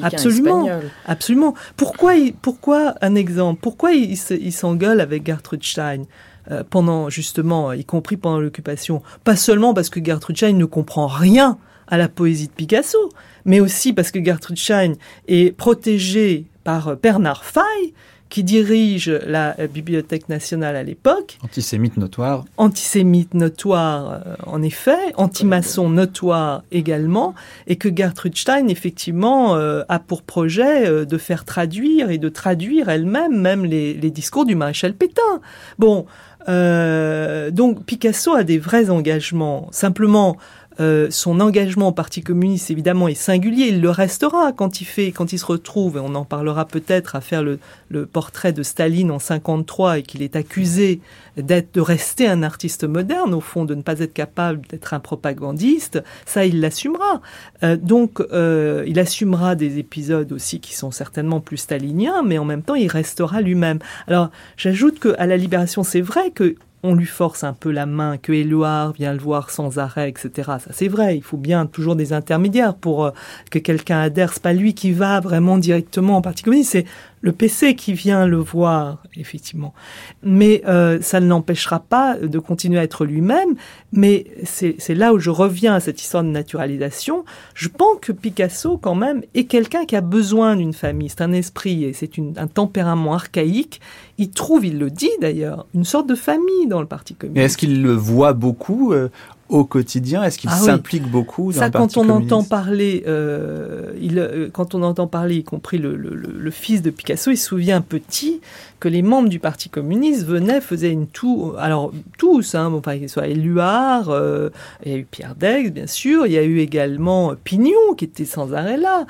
Absolument. Absolument. Pourquoi, pourquoi, un exemple, pourquoi il, il s'engueule avec Gertrude Stein? Euh, pendant justement, y compris pendant l'occupation, pas seulement parce que Gertrude Stein ne comprend rien à la poésie de Picasso, mais aussi parce que Gertrude Stein est protégée par euh, Bernard Fay, qui dirige la euh, Bibliothèque nationale à l'époque. Antisémite notoire. Antisémite notoire, en effet, anti-maçon notoire également, et que Gertrude Stein, effectivement, a pour projet de faire traduire et de traduire elle-même même les, les discours du maréchal Pétain. Bon, euh, donc Picasso a des vrais engagements. Simplement, euh, son engagement au Parti communiste, évidemment, est singulier. Il le restera quand il fait, quand il se retrouve, et on en parlera peut-être, à faire le, portrait de Staline en 53 et qu'il est accusé d'être, de rester un artiste moderne, au fond, de ne pas être capable d'être un propagandiste. Ça, il l'assumera. Euh, donc, euh, il assumera des épisodes aussi qui sont certainement plus staliniens, mais en même temps, il restera lui-même. Alors, j'ajoute que à la Libération, c'est vrai que on lui force un peu la main, que Éluard vient le voir sans arrêt, etc. Ça c'est vrai, il faut bien toujours des intermédiaires pour euh, que quelqu'un adhère. C'est pas lui qui va vraiment directement en particulier, c'est le PC qui vient le voir, effectivement. Mais euh, ça ne l'empêchera pas de continuer à être lui-même. Mais c'est là où je reviens à cette histoire de naturalisation. Je pense que Picasso, quand même, est quelqu'un qui a besoin d'une famille. C'est un esprit et c'est un tempérament archaïque. Il trouve, il le dit d'ailleurs, une sorte de famille dans le Parti communiste. Est-ce qu'il le voit beaucoup euh, au quotidien? Est-ce qu'il Ah oui. s'implique beaucoup dans Ça, le Parti quand on communiste? entend parler, euh, il, euh, quand on entend parler, y compris le, le- le- le fils de Picasso, il se souvient petit que les membres du Parti communiste venaient, faisaient une tour. Alors tous, hein, bon, enfin, qu'il soit Éluard, euh, il y a eu Pierre Daix, bien sûr, il y a eu également Pignon qui était sans arrêt là.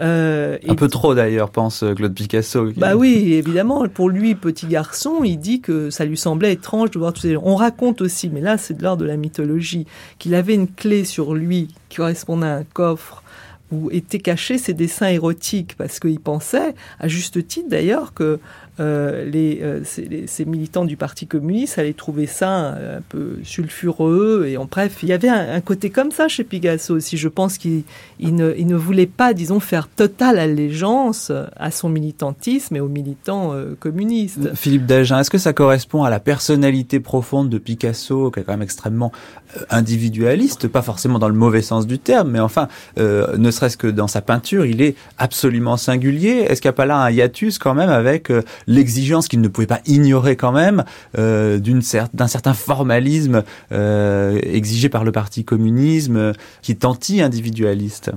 Euh, Un et- peu trop d'ailleurs, pense euh, Claude Picasso. Bah oui, évidemment. Pour lui, petit garçon, il dit que ça lui semblait étrange de voir tous ces gens. On raconte aussi, mais là, c'est de l'ordre de la mythologie, qu'il avait une clé sur lui qui correspondait à un coffre où étaient cachés ses dessins érotiques, parce qu'il pensait, à juste titre d'ailleurs, que euh, les, euh, les- ces militants du Parti communiste allaient trouver ça un peu sulfureux. Et en bref, il y avait un, côté comme ça chez Picasso aussi. Je pense qu'il il ne, voulait pas, disons, faire totale allégeance à son militantisme et aux militants euh, communistes. Philippe Dagen, est-ce que ça correspond à la personnalité profonde de Picasso, qui est quand même extrêmement individualiste, pas forcément dans le mauvais sens du terme, mais enfin, ne serait-ce que dans sa peinture, il est absolument singulier. Est-ce qu'il n'y a pas là un hiatus quand même avec l'exigence qu'il ne pouvait pas ignorer quand même euh, d'un certain formalisme euh, exigé par le Parti communisme, euh, qui est anti-individualiste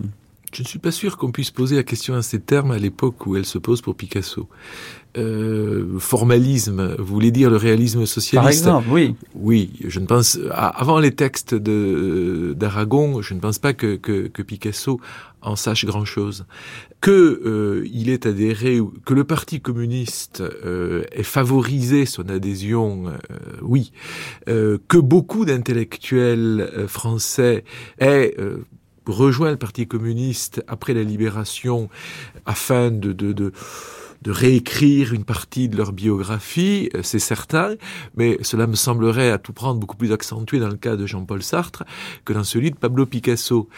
Je ne suis pas sûr qu'on puisse poser la question à ces termes à l'époque où elle se pose pour Picasso. Euh, formalisme, vous voulez dire le réalisme Par socialiste exemple, oui. Oui, je ne pense à- avant les textes de d'Aragon, je ne pense pas que, que, que Picasso en sache grand chose. Que euh, il ait adhéré, que le Parti communiste euh, ait favorisé son adhésion, euh, oui. Euh, que beaucoup d'intellectuels euh, français aient euh, rejoint le Parti communiste après la libération afin de, de, de de réécrire une partie de leur biographie, euh, c'est certain, mais cela me semblerait à tout prendre beaucoup plus accentué dans le cas de Jean-Paul Sartre que dans celui de Pablo Picasso.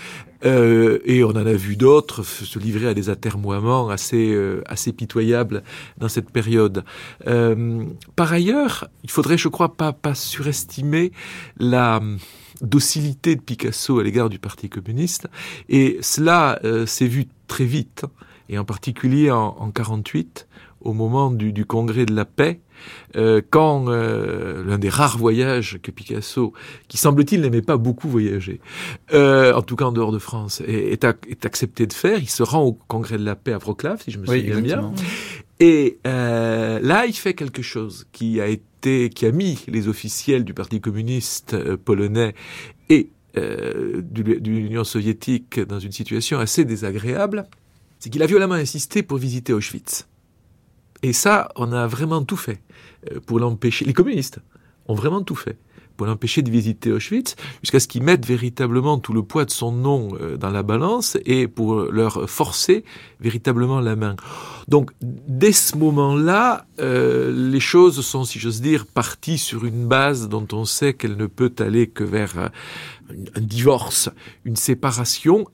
Euh, et on en a vu d'autres se livrer à des atermoiements assez, euh, assez pitoyables dans cette période. Euh, par ailleurs, il faudrait, je crois, pas, pas surestimer la hum, docilité de Picasso à l'égard du Parti communiste, et cela euh, s'est vu très vite et en particulier en, en 48, au moment du, du congrès de la paix, euh, quand euh, l'un des rares voyages que Picasso, qui semble-t-il n'aimait pas beaucoup voyager, euh, en tout cas en dehors de France, est, est, ac- est accepté de faire, il se rend au congrès de la paix à Wrocław, si je me Oui, souviens bien, et là, il fait quelque chose qui a été, qui a mis les officiels du Parti communiste polonais et de l'Union soviétique dans une situation assez désagréable. C'est qu'il a violemment insisté pour visiter Auschwitz. Et ça, on a vraiment tout fait euh, pour l'empêcher. Les communistes ont vraiment tout fait pour l'empêcher de visiter Auschwitz, jusqu'à ce qu'ils mettent véritablement tout le poids de son nom euh, dans la balance et pour leur forcer véritablement la main. Donc, dès ce moment-là, euh, les choses sont, si j'ose dire, parties sur une base dont on sait qu'elle ne peut aller que vers un divorce, une séparation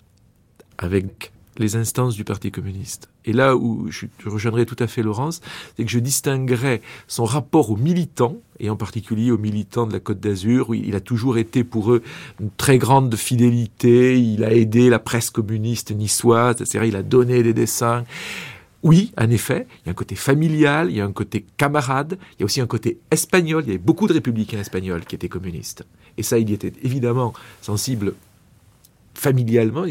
avec les instances du Parti communiste. Et là où je rejoindrai tout à fait Laurence, c'est que je distinguerais son rapport aux militants, et en particulier aux militants de la Côte d'Azur, il a toujours été pour eux une très grande fidélité, il a aidé la presse communiste niçoise, c'est-à-dire il a donné des dessins. Oui, en effet, il y a un côté familial, il y a un côté camarade, il y a aussi un côté espagnol, il y avait beaucoup de républicains espagnols qui étaient communistes. Et ça, il y était évidemment sensible familialement,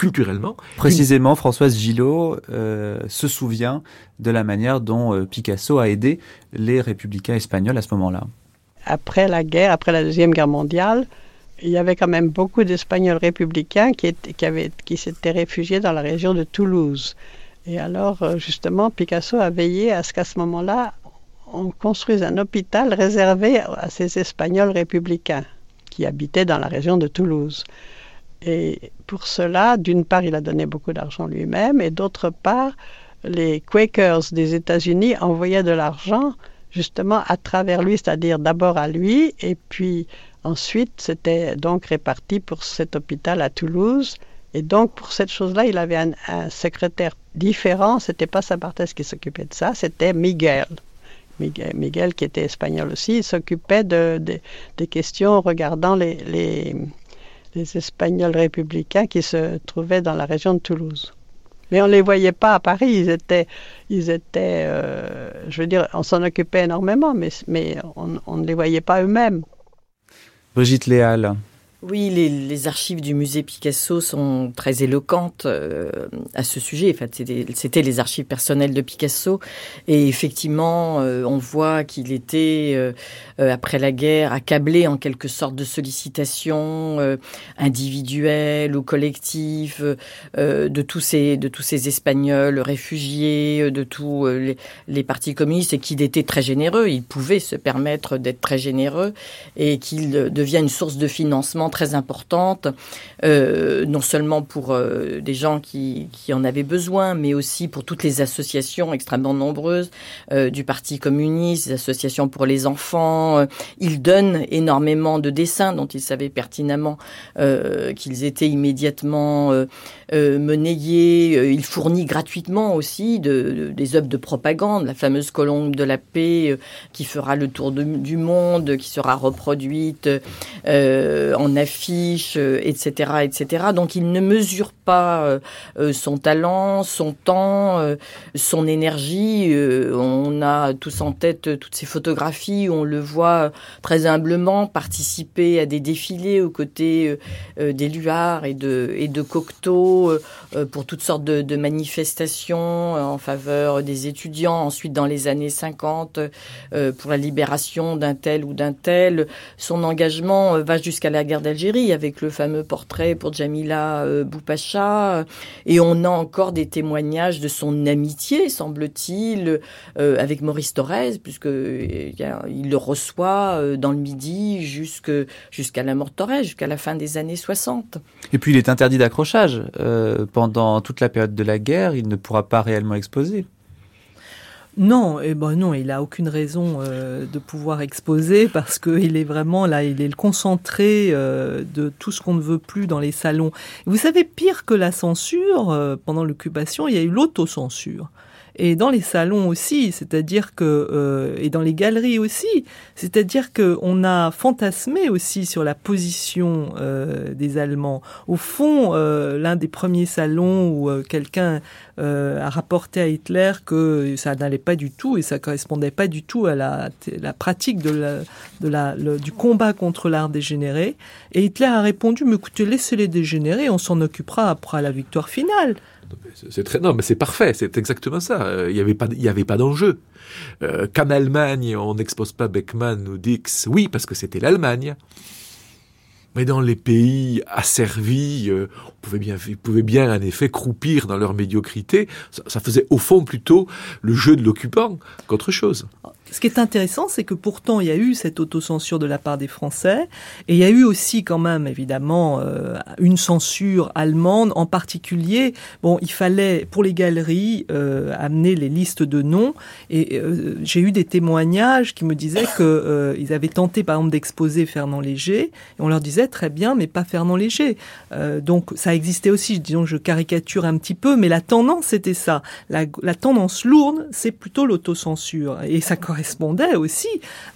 culturellement. Précisément, Françoise Gillot euh, se souvient de la manière dont euh, Picasso a aidé les républicains espagnols à ce moment-là. Après la guerre, après la Deuxième Guerre mondiale, il y avait quand même beaucoup d'Espagnols républicains qui, étaient- qui, avaient- qui s'étaient réfugiés dans la région de Toulouse. Et alors, euh, justement, Picasso a veillé à ce qu'à ce moment-là, on construise un hôpital réservé à ces Espagnols républicains qui habitaient dans la région de Toulouse. Et pour cela, d'une part, il a donné beaucoup d'argent lui-même, et d'autre part, les Quakers des États-Unis envoyaient de l'argent justement à travers lui, c'est-à-dire d'abord à lui, et puis ensuite c'était donc réparti pour cet hôpital à Toulouse. Et donc pour cette chose-là, il avait un, secrétaire différent. C'était pas Sabartès qui s'occupait de ça, c'était Miguel. Miguel. Miguel, qui était espagnol aussi, il s'occupait de, de- des questions regardant les, les, les Espagnols républicains qui se trouvaient dans la région de Toulouse. Mais on ne les voyait pas à Paris, ils étaient, ils étaient euh, je veux dire, on s'en occupait énormément, mais, mais on, on ne les voyait pas eux-mêmes. Brigitte Léal, Oui, les, les, archives du musée Picasso sont très éloquentes euh, à ce sujet. En fait, c'était les archives personnelles de Picasso. Et effectivement, euh, on voit qu'il était, euh, après la guerre, accablé en quelque sorte de sollicitations individuelles ou collectives de, tous ces, de tous ces Espagnols réfugiés, de tous les, les partis communistes, et qu'il était très généreux. Il pouvait se permettre d'être très généreux et qu'il devient une source de financement très importante, euh, non seulement pour euh, des gens qui, en avaient besoin, mais aussi pour toutes les associations extrêmement nombreuses euh, du Parti communiste, des associations pour les enfants. il donne énormément de dessins dont il savait pertinemment qu'ils étaient immédiatement monnayés. il fournit gratuitement aussi de, des œuvres de propagande, la fameuse colombe de la paix qui fera le tour du monde, qui sera reproduite en affiches, etc., etc. Donc il ne mesure pas euh, euh, son talent, son temps, euh, son énergie. on a tous en tête toutes ces photographies où on le voit très humblement participer à des défilés aux côtés des Luards et de, et de Cocteau pour toutes sortes de, manifestations en faveur des étudiants. Ensuite, dans les années 50, pour la libération d'un tel ou d'un tel. Son engagement va jusqu'à la guerre d'Algérie avec le fameux portrait pour Jamila euh, Boupacha. Et on a encore des témoignages de son amitié, semble-t-il, euh, avec Maurice Thorez, puisque euh, il le reçoit dans le Midi jusqu'à la mort de Thorez, jusqu'à la fin des années 60. Et puis il est interdit d'accrochage. Pendant toute la période de la guerre, il ne pourra pas réellement exposer. Non, eh ben non, il a aucune raison euh, de pouvoir exposer parce qu'il est vraiment là, il est le concentré euh, de tout ce qu'on ne veut plus dans les salons. vous savez, pire que la censure, euh, pendant l'occupation, il y a eu l'autocensure et dans les salons aussi, c'est-à-dire que euh, et dans les galeries aussi, c'est-à-dire que on a fantasmé aussi sur la position euh, des Allemands. Au fond, euh, l'un des premiers salons où euh, quelqu'un euh, a rapporté à Hitler que ça n'allait pas du tout et ça correspondait pas du tout à la, la pratique de la, de la, du combat contre l'art dégénéré. Et Hitler a répondu, mais écoutez, laissez-les dégénérer, on s'en occupera après la victoire finale. C'est très non, mais c'est parfait, c'est exactement ça. Euh, il n'y avait pas, il y avait pas d'enjeu. Euh, Qu'en Allemagne, on n'expose pas Beckman ou Dix, oui, parce que c'était l'Allemagne. Mais dans les pays asservis, euh, on pouvait bien, pouvait bien en effet croupir dans leur médiocrité. Ça, faisait au fond plutôt le jeu de l'occupant qu'autre chose. Ce qui est intéressant, c'est que pourtant il y a eu cette autocensure de la part des Français, et il y a eu aussi quand même évidemment euh, une censure allemande, en particulier, bon, il fallait pour les galeries euh, amener les listes de noms, et j'ai eu des témoignages qui me disaient que ils avaient tenté par exemple d'exposer Fernand Léger, et on leur disait très bien, mais pas Fernand Léger. Euh, donc ça existait aussi, disons, je caricature un petit peu, mais la tendance c'était ça. La, tendance lourde, c'est plutôt l'autocensure, et ça correspond correspondait aussi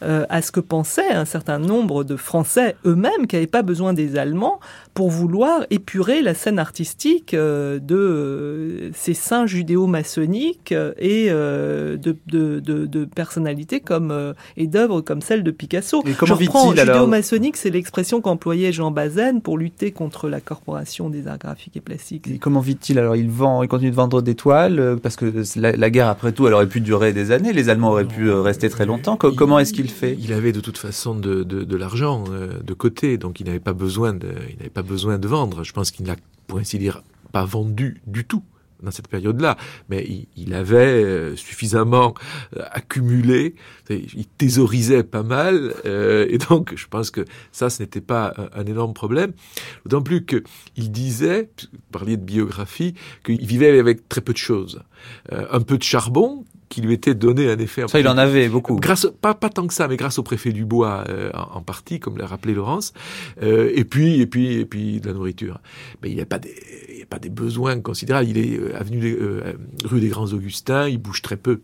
euh, à ce que pensaient un certain nombre de Français eux-mêmes qui n'avaient pas besoin des Allemands pour vouloir épurer la scène artistique euh, de euh, ces saints judéo-maçonniques et euh, de, de, de, de, personnalités comme euh, et d'œuvres comme celle de Picasso. Et comment vit-il alors Judéo-maçonnique, c'est l'expression qu'employait Jean Bazaine pour lutter contre la corporation des arts graphiques et plastiques. Et comment vit-il alors? Il vend, il continue de vendre des toiles parce que la, la, guerre, après tout, elle aurait pu durer des années. Les Allemands auraient pu rester très longtemps. Comment est-ce qu'il fait? Il avait de toute façon de, de, de l'argent de côté, donc il n'avait pas besoin de, il n'avait pas besoin de vendre. Je pense qu'il n'a, pour ainsi dire, pas vendu du tout dans cette période-là, mais il, avait euh, suffisamment euh, accumulé, il thésaurisait pas mal, euh, et donc je pense que ça, ce n'était pas un, un, énorme problème. D'autant plus qu'il disait, vous parliez de biographie, qu'il vivait avec très peu de choses. Un peu de charbon, qui lui était donné un effet. Ça, il en avait beaucoup. Grâce, pas, pas tant que ça, mais grâce au préfet du bois euh, en, en, partie, comme l'a rappelé Laurence. Euh, et puis, et puis, et puis de la nourriture. Mais il n'y a pas des, il y a pas des besoins considérables. Il est euh, avenue des, euh, rue des Grands Augustins. Il bouge très peu.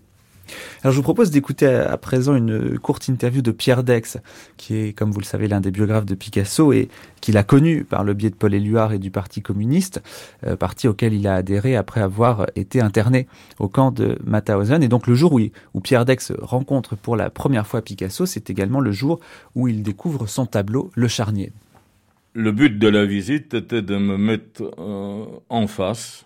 Alors je vous propose d'écouter à présent une courte interview de Pierre Dex, qui est, comme vous le savez, l'un des biographes de Picasso et qu'il a connu par le biais de Paul Éluard et du Parti communiste, euh, parti auquel il a adhéré après avoir été interné au camp de Mauthausen. Et donc le jour où, Pierre Dex rencontre pour la première fois Picasso, c'est également le jour où il découvre son tableau Le Charnier. Le but de la visite était de me mettre euh, en face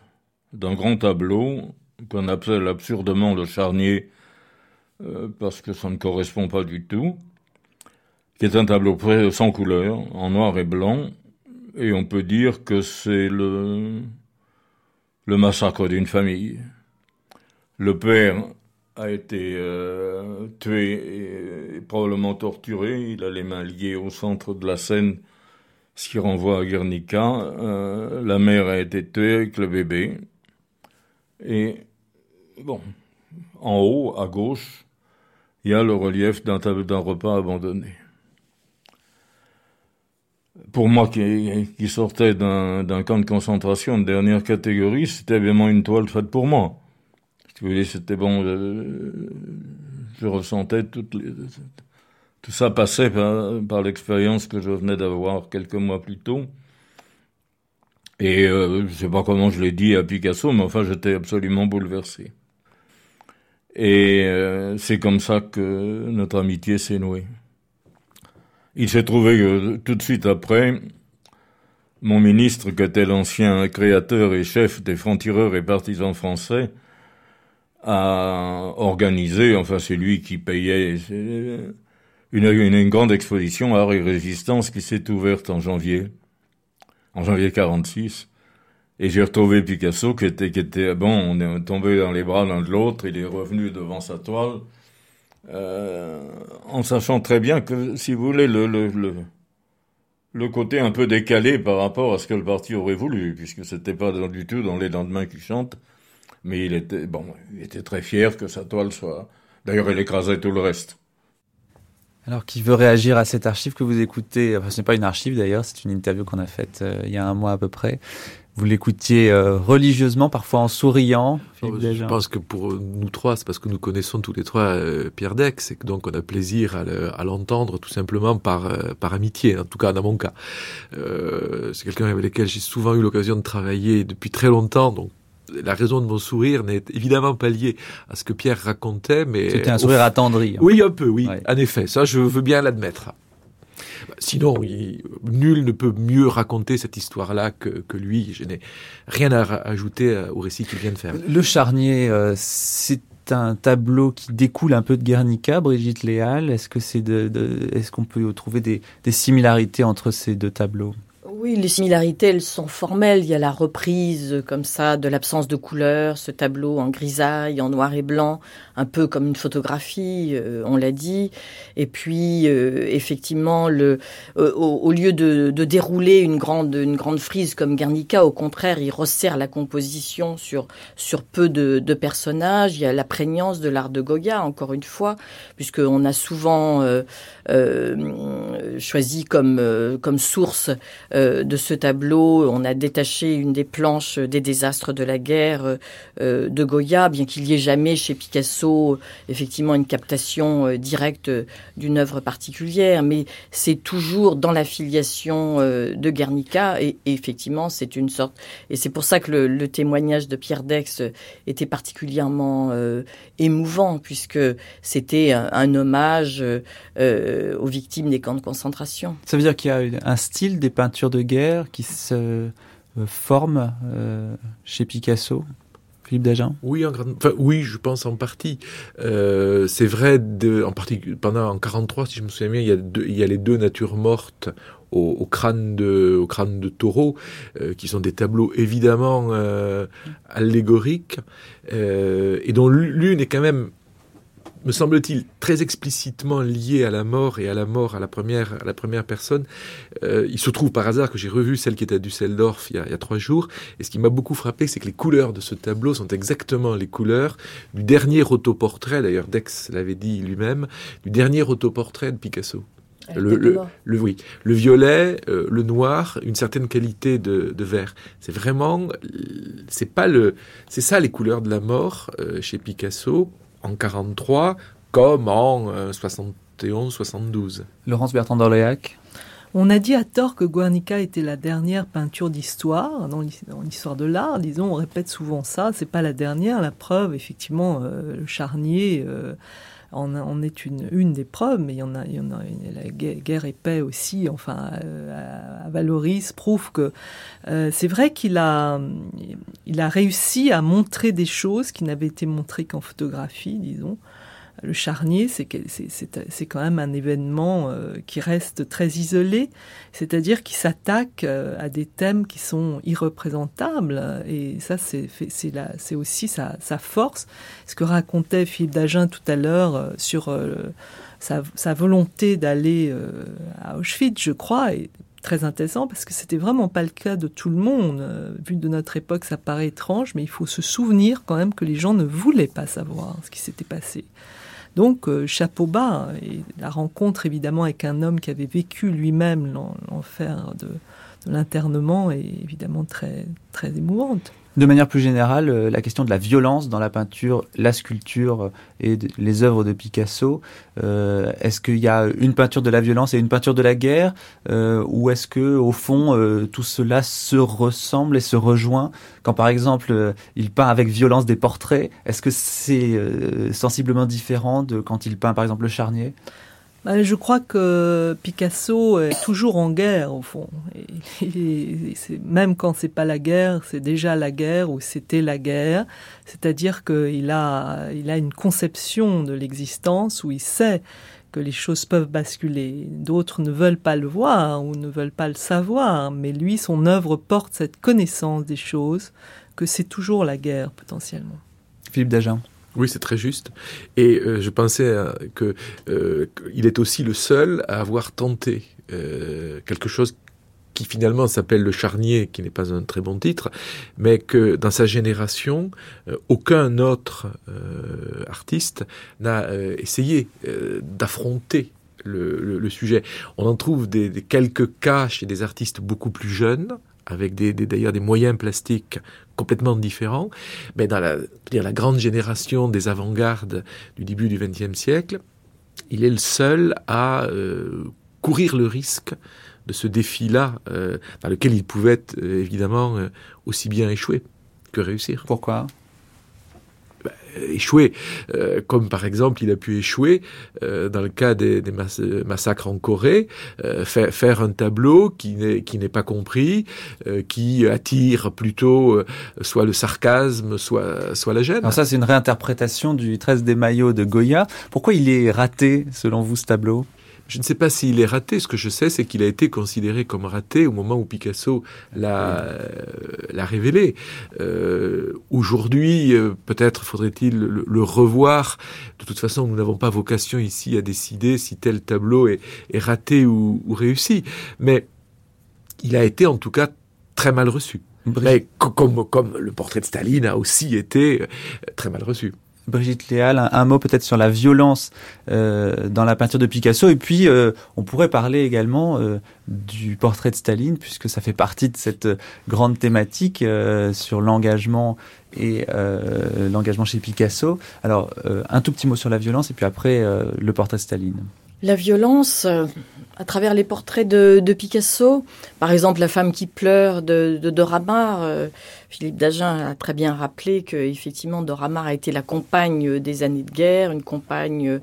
d'un grand tableau qu'on appelle absurdement le charnier euh, parce que ça ne correspond pas du tout, qui est un tableau sans couleur, en noir et blanc, et on peut dire que c'est le, massacre d'une famille. Le père a été euh, tué et, probablement torturé. Il a les mains liées au centre de la scène, ce qui renvoie à Guernica. Euh, la mère a été tuée avec le bébé. Et bon, en haut, à gauche, il y a le relief d'un repas abandonné. Pour moi qui, sortais d'un camp de concentration de dernière catégorie, c'était vraiment une toile faite pour moi. C'était bon. Je, ressentais toutes les, tout ça passait par, par l'expérience que je venais d'avoir quelques mois plus tôt. Et euh, je sais pas comment je l'ai dit à Picasso, mais enfin j'étais absolument bouleversé. Et euh, c'est comme ça que notre amitié s'est nouée. Il s'est trouvé que tout de suite après, mon ministre, qui était l'ancien créateur et chef des francs-tireurs et partisans français, a organisé, enfin c'est lui qui payait, une, une, grande exposition Art et Résistance qui s'est ouverte en janvier, en janvier 46. Et j'ai retrouvé Picasso qui était, qui était, bon, on est tombé dans les bras l'un de l'autre, il est revenu devant sa toile, euh, en sachant très bien que, si vous voulez, le, le, le, le, côté un peu décalé par rapport à ce que le parti aurait voulu, puisque c'était pas du tout dans les lendemains qui chantent, mais il était, bon, il était très fier que sa toile soit. D'ailleurs, il écrasait tout le reste. Alors, qui veut réagir à cette archive que vous écoutez? Enfin, Ce n'est pas une archive d'ailleurs, c'est une interview qu'on a faite euh, il y a un mois à peu près. Vous l'écoutiez euh, religieusement, parfois en souriant. je pense que pour nous trois, c'est parce que nous connaissons tous les trois euh, Pierre Dex, et que donc on a plaisir à l'entendre tout simplement par par amitié, en tout cas dans mon cas. c'est quelqu'un avec lequel j'ai souvent eu l'occasion de travailler depuis très longtemps, donc la raison de mon sourire n'est évidemment pas liée à ce que Pierre racontait, mais... C'était un sourire attendri. Oui, un peu, oui. En effet, ça, je veux bien l'admettre. Sinon, nul ne peut mieux raconter cette histoire-là que, lui. Je n'ai rien à ajouter au récit qu'il vient de faire. Le charnier, euh, c'est un tableau qui découle un peu de Guernica, Brigitte Léal. Est-ce que c'est de, est-ce qu'on peut trouver des similarités entre ces deux tableaux? Oui, les similarités, elles sont formelles. Il y a la reprise, comme ça, de l'absence de couleur, ce tableau en grisaille, en noir et blanc, un peu comme une photographie, euh, on l'a dit. Et puis, euh, effectivement, euh, au, lieu de, dérouler une grande, frise comme Guernica, au contraire, il resserre la composition sur, peu de, personnages. Il y a la prégnance de l'art de Goya, encore une fois, puisqu'on a souvent choisi comme, source de ce tableau, on a détaché une des planches des désastres de la guerre de Goya, bien qu'il n'y ait jamais chez Picasso effectivement une captation euh, directe d'une œuvre particulière, mais c'est toujours dans la filiation euh, de Guernica et, effectivement c'est une sorte et c'est pour ça que le, témoignage de Pierre Dex était particulièrement émouvant puisque c'était un, hommage aux victimes des camps de concentration. Ça veut dire qu'il y a un style des peintures de guerre qui se euh, forme euh, chez Picasso? Philippe Dagen Oui, en oui, je pense en partie. Euh, c'est vrai, en particulier pendant en 43, si je me souviens bien, il y a, les deux natures mortes au, crâne de, au crâne de taureau, qui sont des tableaux évidemment allégoriques, et dont l'une est quand même me semble-t-il, très explicitement lié à la mort et à la mort à la première, à la première personne. Euh, il se trouve par hasard que j'ai revu celle qui était à Düsseldorf il y a, il y a trois jours, et ce qui m'a beaucoup frappé, c'est que les couleurs de ce tableau sont exactement les couleurs du dernier autoportrait, d'ailleurs Dex l'avait dit lui-même, du dernier autoportrait de Picasso. Le, le, le, oui, le violet, euh, le noir, une certaine qualité de, de vert. C'est vraiment, c'est pas le, c'est ça les couleurs de la mort euh, chez Picasso en 43 comme en 71-72. Euh, Laurence Bertrand d'Orléac on a dit à tort que Guernica était la dernière peinture d'histoire dans l'histoire de l'art. Disons, on répète souvent ça. C'est pas la dernière. La preuve, effectivement, euh, le charnier. Euh, en, est une, une des preuves, mais il y en a, il a la guerre, guerre et paix aussi, enfin, euh, à Valoris prouve que euh, c'est vrai qu'il a, il a réussi à montrer des choses qui n'avaient été montrées qu'en photographie, disons. Le charnier, c'est quand même un événement euh, qui reste très isolé, c'est-à-dire qui s'attaque euh, à des thèmes qui sont irreprésentables, et ça, c'est aussi sa, force. Ce que racontait Philippe Dagen tout à l'heure euh, sur sa, volonté d'aller à Auschwitz, je crois, est très intéressant parce que c'était vraiment pas le cas de tout le monde. Vu de notre époque, ça paraît étrange, mais il faut se souvenir quand même que les gens ne voulaient pas savoir ce qui s'était passé. Donc, euh, chapeau bas, et la rencontre évidemment avec un homme qui avait vécu lui-même l'en- l'enfer de, de l'internement est évidemment très, très émouvante. De manière plus générale, euh, la question de la violence dans la peinture, la sculpture euh, et les œuvres de Picasso, euh, est-ce qu'il y a une peinture de la violence et une peinture de la guerre, ou est-ce que au fond tout cela se ressemble et se rejoint Quand par exemple il peint avec violence des portraits, est-ce que c'est sensiblement différent de quand il peint par exemple le charnier? Je crois que Picasso est toujours en guerre au fond. Et, même quand c'est pas la guerre, c'est déjà la guerre ou c'était la guerre. C'est-à-dire qu'il a, il a une conception de l'existence où il sait que les choses peuvent basculer. D'autres ne veulent pas le voir ou ne veulent pas le savoir, mais lui, son œuvre porte cette connaissance des choses que c'est toujours la guerre potentiellement. Philippe Dagen. Oui, c'est très juste. Et euh, je pensais à- que euh, qu'il est aussi le seul à avoir tenté euh, quelque chose qui finalement s'appelle le charnier, qui n'est pas un très bon titre, mais que dans sa génération, euh, aucun autre euh, artiste n'a euh, essayé euh, d'affronter le sujet. On en trouve des, des quelques cas chez des artistes beaucoup plus jeunes, avec d'ailleurs des moyens plastiques complètement différents, mais dans la, grande génération des avant-gardes du début du XXe siècle, il est le seul à euh, courir le risque de ce défi-là, euh, dans lequel il pouvait euh, évidemment aussi bien échouer que réussir. Pourquoi? Euh, Échouer, euh, comme par exemple il a pu échouer euh, dans le cas des, des mas- massacres en Corée, euh, faire, un tableau qui n'est qui n'est pas compris, euh, qui attire plutôt euh, soit le sarcasme, soit soit la gêne. Alors ça, c'est une réinterprétation du 13 des maillots de Goya. Pourquoi il est raté, selon vous, ce tableau? Je ne sais pas s'il est raté. Ce que je sais, c'est qu'il a été considéré comme raté au moment où Picasso l'a euh, l'a révélé. Euh, Aujourd'hui, euh, peut-être faudrait-il le, le revoir. De toute façon, nous n'avons pas vocation ici à décider si tel tableau est, est raté ou, ou réussi. Mais il a été en tout cas très mal reçu. Mais co- comme, comme le portrait de Staline a aussi été euh, très mal reçu. Brigitte Léal, un, mot peut-être sur la violence euh, dans la peinture de Picasso. Et puis, euh, on pourrait parler également euh, du portrait de Staline, puisque ça fait partie de cette grande thématique sur l'engagement et l'engagement chez Picasso. Alors, un tout petit mot sur la violence, et puis après, le portrait de Staline. La violence, euh, à travers les portraits de, Picasso, par exemple La femme qui pleure de, de Dora Maar, euh, Philippe Dagen a très bien rappelé que effectivement Dora Maar a été la compagne des années de guerre, une compagne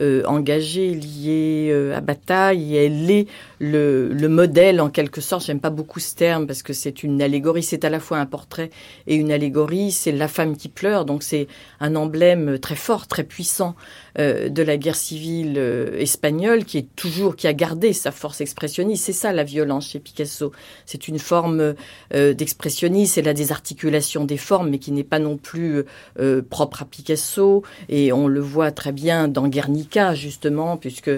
euh, engagée, liée à bataille, elle est le modèle en quelque sorte. J'aime pas beaucoup ce terme parce que c'est une allégorie, c'est à la fois un portrait et une allégorie. C'est la femme qui pleure, donc c'est un emblème très fort, très puissant euh, de la guerre civile euh, espagnole qui est toujours qui a gardé sa force expressionniste. C'est ça la violence chez Picasso. C'est une forme euh, d'expressionnisme, c'est la désarticulation des formes, mais qui n'est pas non plus euh, propre à Picasso. Et on le voit très bien dans Guernica justement, puisque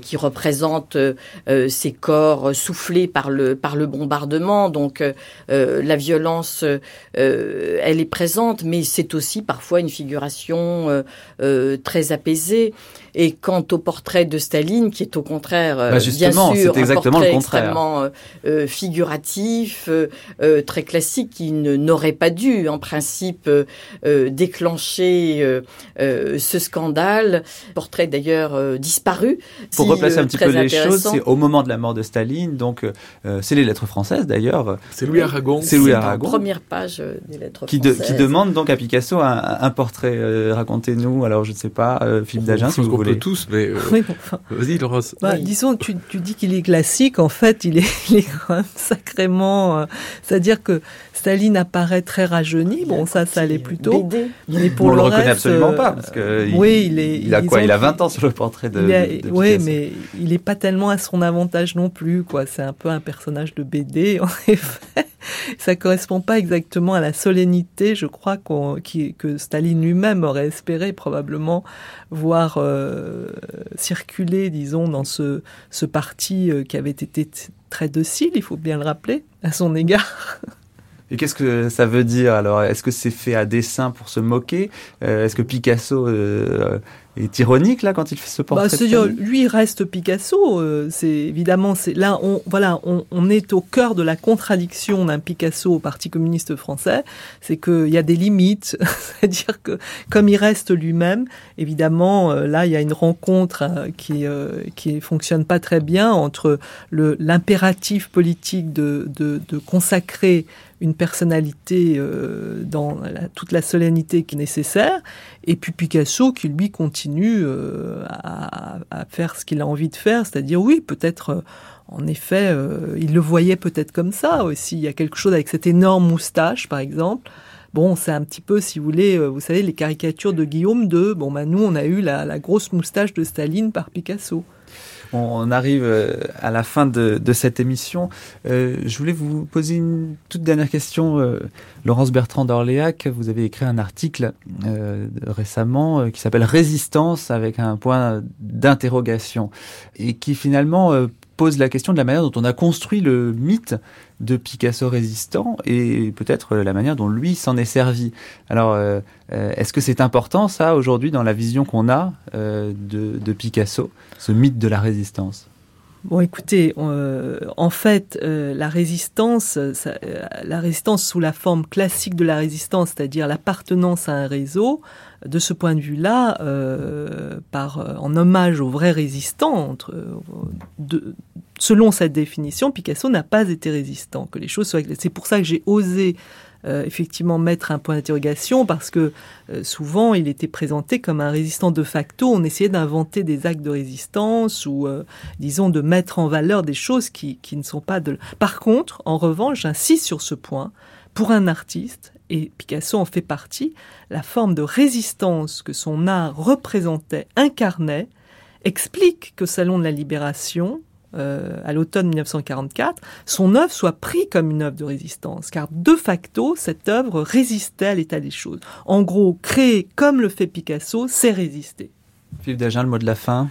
qui représente ces corps soufflés par le par le bombardement. Donc la violence, elle est présente, mais c'est aussi parfois une figuration très apaisée. Et quant au portrait de Staline, qui est au contraire, Bah, bien justement, sûr, c'est exactement un le portrait contraire. extrêmement euh, euh, figuratif, euh, euh, très classique, qui ne- n'aurait pas dû, en principe, euh, euh, déclencher euh, euh, ce scandale. Portrait d'ailleurs euh, disparu. Pour si, replacer euh, un petit peu les choses, c'est au moment de la mort de Staline, donc euh, c'est les lettres françaises d'ailleurs, C'est Louis Aragon. C'est Louis Aragon. Première page euh, des lettres qui, de- qui françaises. demande donc à Picasso un, un portrait. Euh, Racontez-nous, alors je ne sais pas, euh, Philippe Dagen, si vous voulez. peut tous, mais euh, Oui, bon, enfin, vas-y Laurence. bah. Disons, tu, tu dis qu'il est classique, en fait, il est, il est quand même sacrément... euh, C'est-à-dire que Staline apparaît très rajeuni, bon, ça, ça allait plutôt. BD. Mais pour on le, le reconnaît reste, absolument euh, pas, parce que oui, il est- il a quoi Il a qu'il- 20 ans sur le portrait de, Il est- de- de oui, Picasso. mais il n'est pas tellement à son avantage non plus, quoi. C'est un peu un personnage de BD, en effet. Ça correspond pas exactement à la solennité, je crois, qu'on, qui, que Staline lui-même aurait espéré probablement voir euh, circuler, disons, dans ce, ce parti euh, qui avait été très docile, il faut bien le rappeler, à son égard. Et qu'est-ce que ça veut dire alors? Est-ce que c'est fait à dessein pour se moquer? Euh, Est-ce que Picasso euh, est ironique là quand il fait ce portrait Bah, Staline lui il reste Picasso. euh, c'est évidemment, c'est là, on voilà, on, on est au cœur de la contradiction d'un Picasso au Parti communiste français. C'est qu'il y a des limites. C'est-à-dire que comme il reste lui-même, évidemment, là il y a une rencontre qui qui fonctionne pas très bien entre le l'impératif politique de, de de consacrer une personnalité euh, dans toute la solennité qui est nécessaire, et puis Picasso qui lui continue euh, à, faire ce qu'il a envie de faire, c'est-à-dire oui, peut-être, euh, en effet, il le voyait peut-être comme ça aussi. Il y a quelque chose avec cette énorme moustache, par exemple. Bon, c'est un petit peu, si vous voulez, vous savez, les caricatures de Guillaume II. Bon, bah, nous, on a eu la grosse moustache de Staline par Picasso. On arrive euh, à la fin de, cette émission. Euh, je voulais vous poser une toute dernière question. Euh, Laurence Bertrand d'Orléac, vous avez écrit un article euh, récemment euh, qui s'appelle Résistance avec un point d'interrogation et qui finalement euh, pose la question de la manière dont on a construit le mythe de Picasso résistant et peut-être la manière dont lui s'en est servi. Alors, est-ce que c'est important ça aujourd'hui dans la vision qu'on a de Picasso, ce mythe de la résistance? Bon, écoutez, euh, en fait, euh, la résistance, euh, la résistance sous la forme classique de la résistance, c'est-à-dire l'appartenance à un réseau, de ce point de vue-là, par en hommage aux vrais résistants, selon cette définition, Picasso n'a pas été résistant. Que les choses soient, c'est pour ça que j'ai osé euh, effectivement mettre un point d'interrogation parce que euh, souvent il était présenté comme un résistant de facto. On essayait d'inventer des actes de résistance ou, euh, disons, de mettre en valeur des choses qui, qui ne sont pas de. Par contre, en revanche, j'insiste sur ce point. Pour un artiste, et Picasso en fait partie, la forme de résistance que son art représentait, incarnait, explique que Salon de la Libération, euh, à l'automne 1944, son œuvre soit prise comme une œuvre de résistance, car de facto, cette œuvre résistait à l'état des choses. En gros, créer comme le fait Picasso, c'est résister. Philippe Dagen, le mot de la fin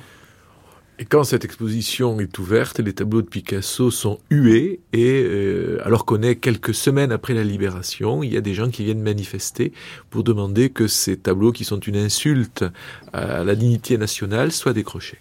Et quand cette exposition est ouverte, les tableaux de Picasso sont hués et euh, alors qu'on est quelques semaines après la libération, il y a des gens qui viennent manifester pour demander que ces tableaux qui sont une insulte à la dignité nationale soient décrochés.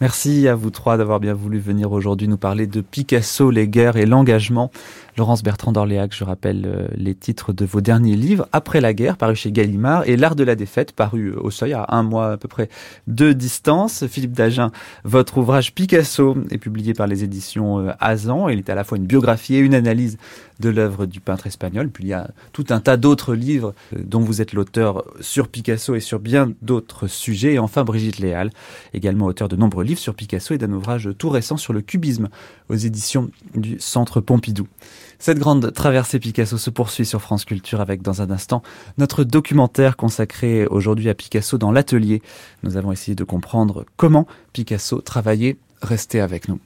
Merci à vous trois d'avoir bien voulu venir aujourd'hui nous parler de Picasso, les guerres et l'engagement. Laurence Bertrand d'Orléac, je rappelle euh, les titres de vos derniers livres, Après la guerre, paru chez Gallimard, et L'art de la défaite, paru au seuil à un mois à peu près de distance. Philippe Dagen, votre ouvrage Picasso est publié par les éditions euh, Azan. Il est à la fois une biographie et une analyse de l'œuvre du peintre espagnol. Puis il y a tout un tas d'autres livres euh, dont vous êtes l'auteur sur Picasso et sur bien d'autres sujets. Et enfin, Brigitte Léal, également auteur de nombreux livres sur Picasso et d'un ouvrage tout récent sur le cubisme aux éditions du Centre Pompidou. Cette grande traversée Picasso se poursuit sur France Culture avec dans un instant notre documentaire consacré aujourd'hui à Picasso dans l'atelier. Nous avons essayé de comprendre comment Picasso travaillait. Restez avec nous.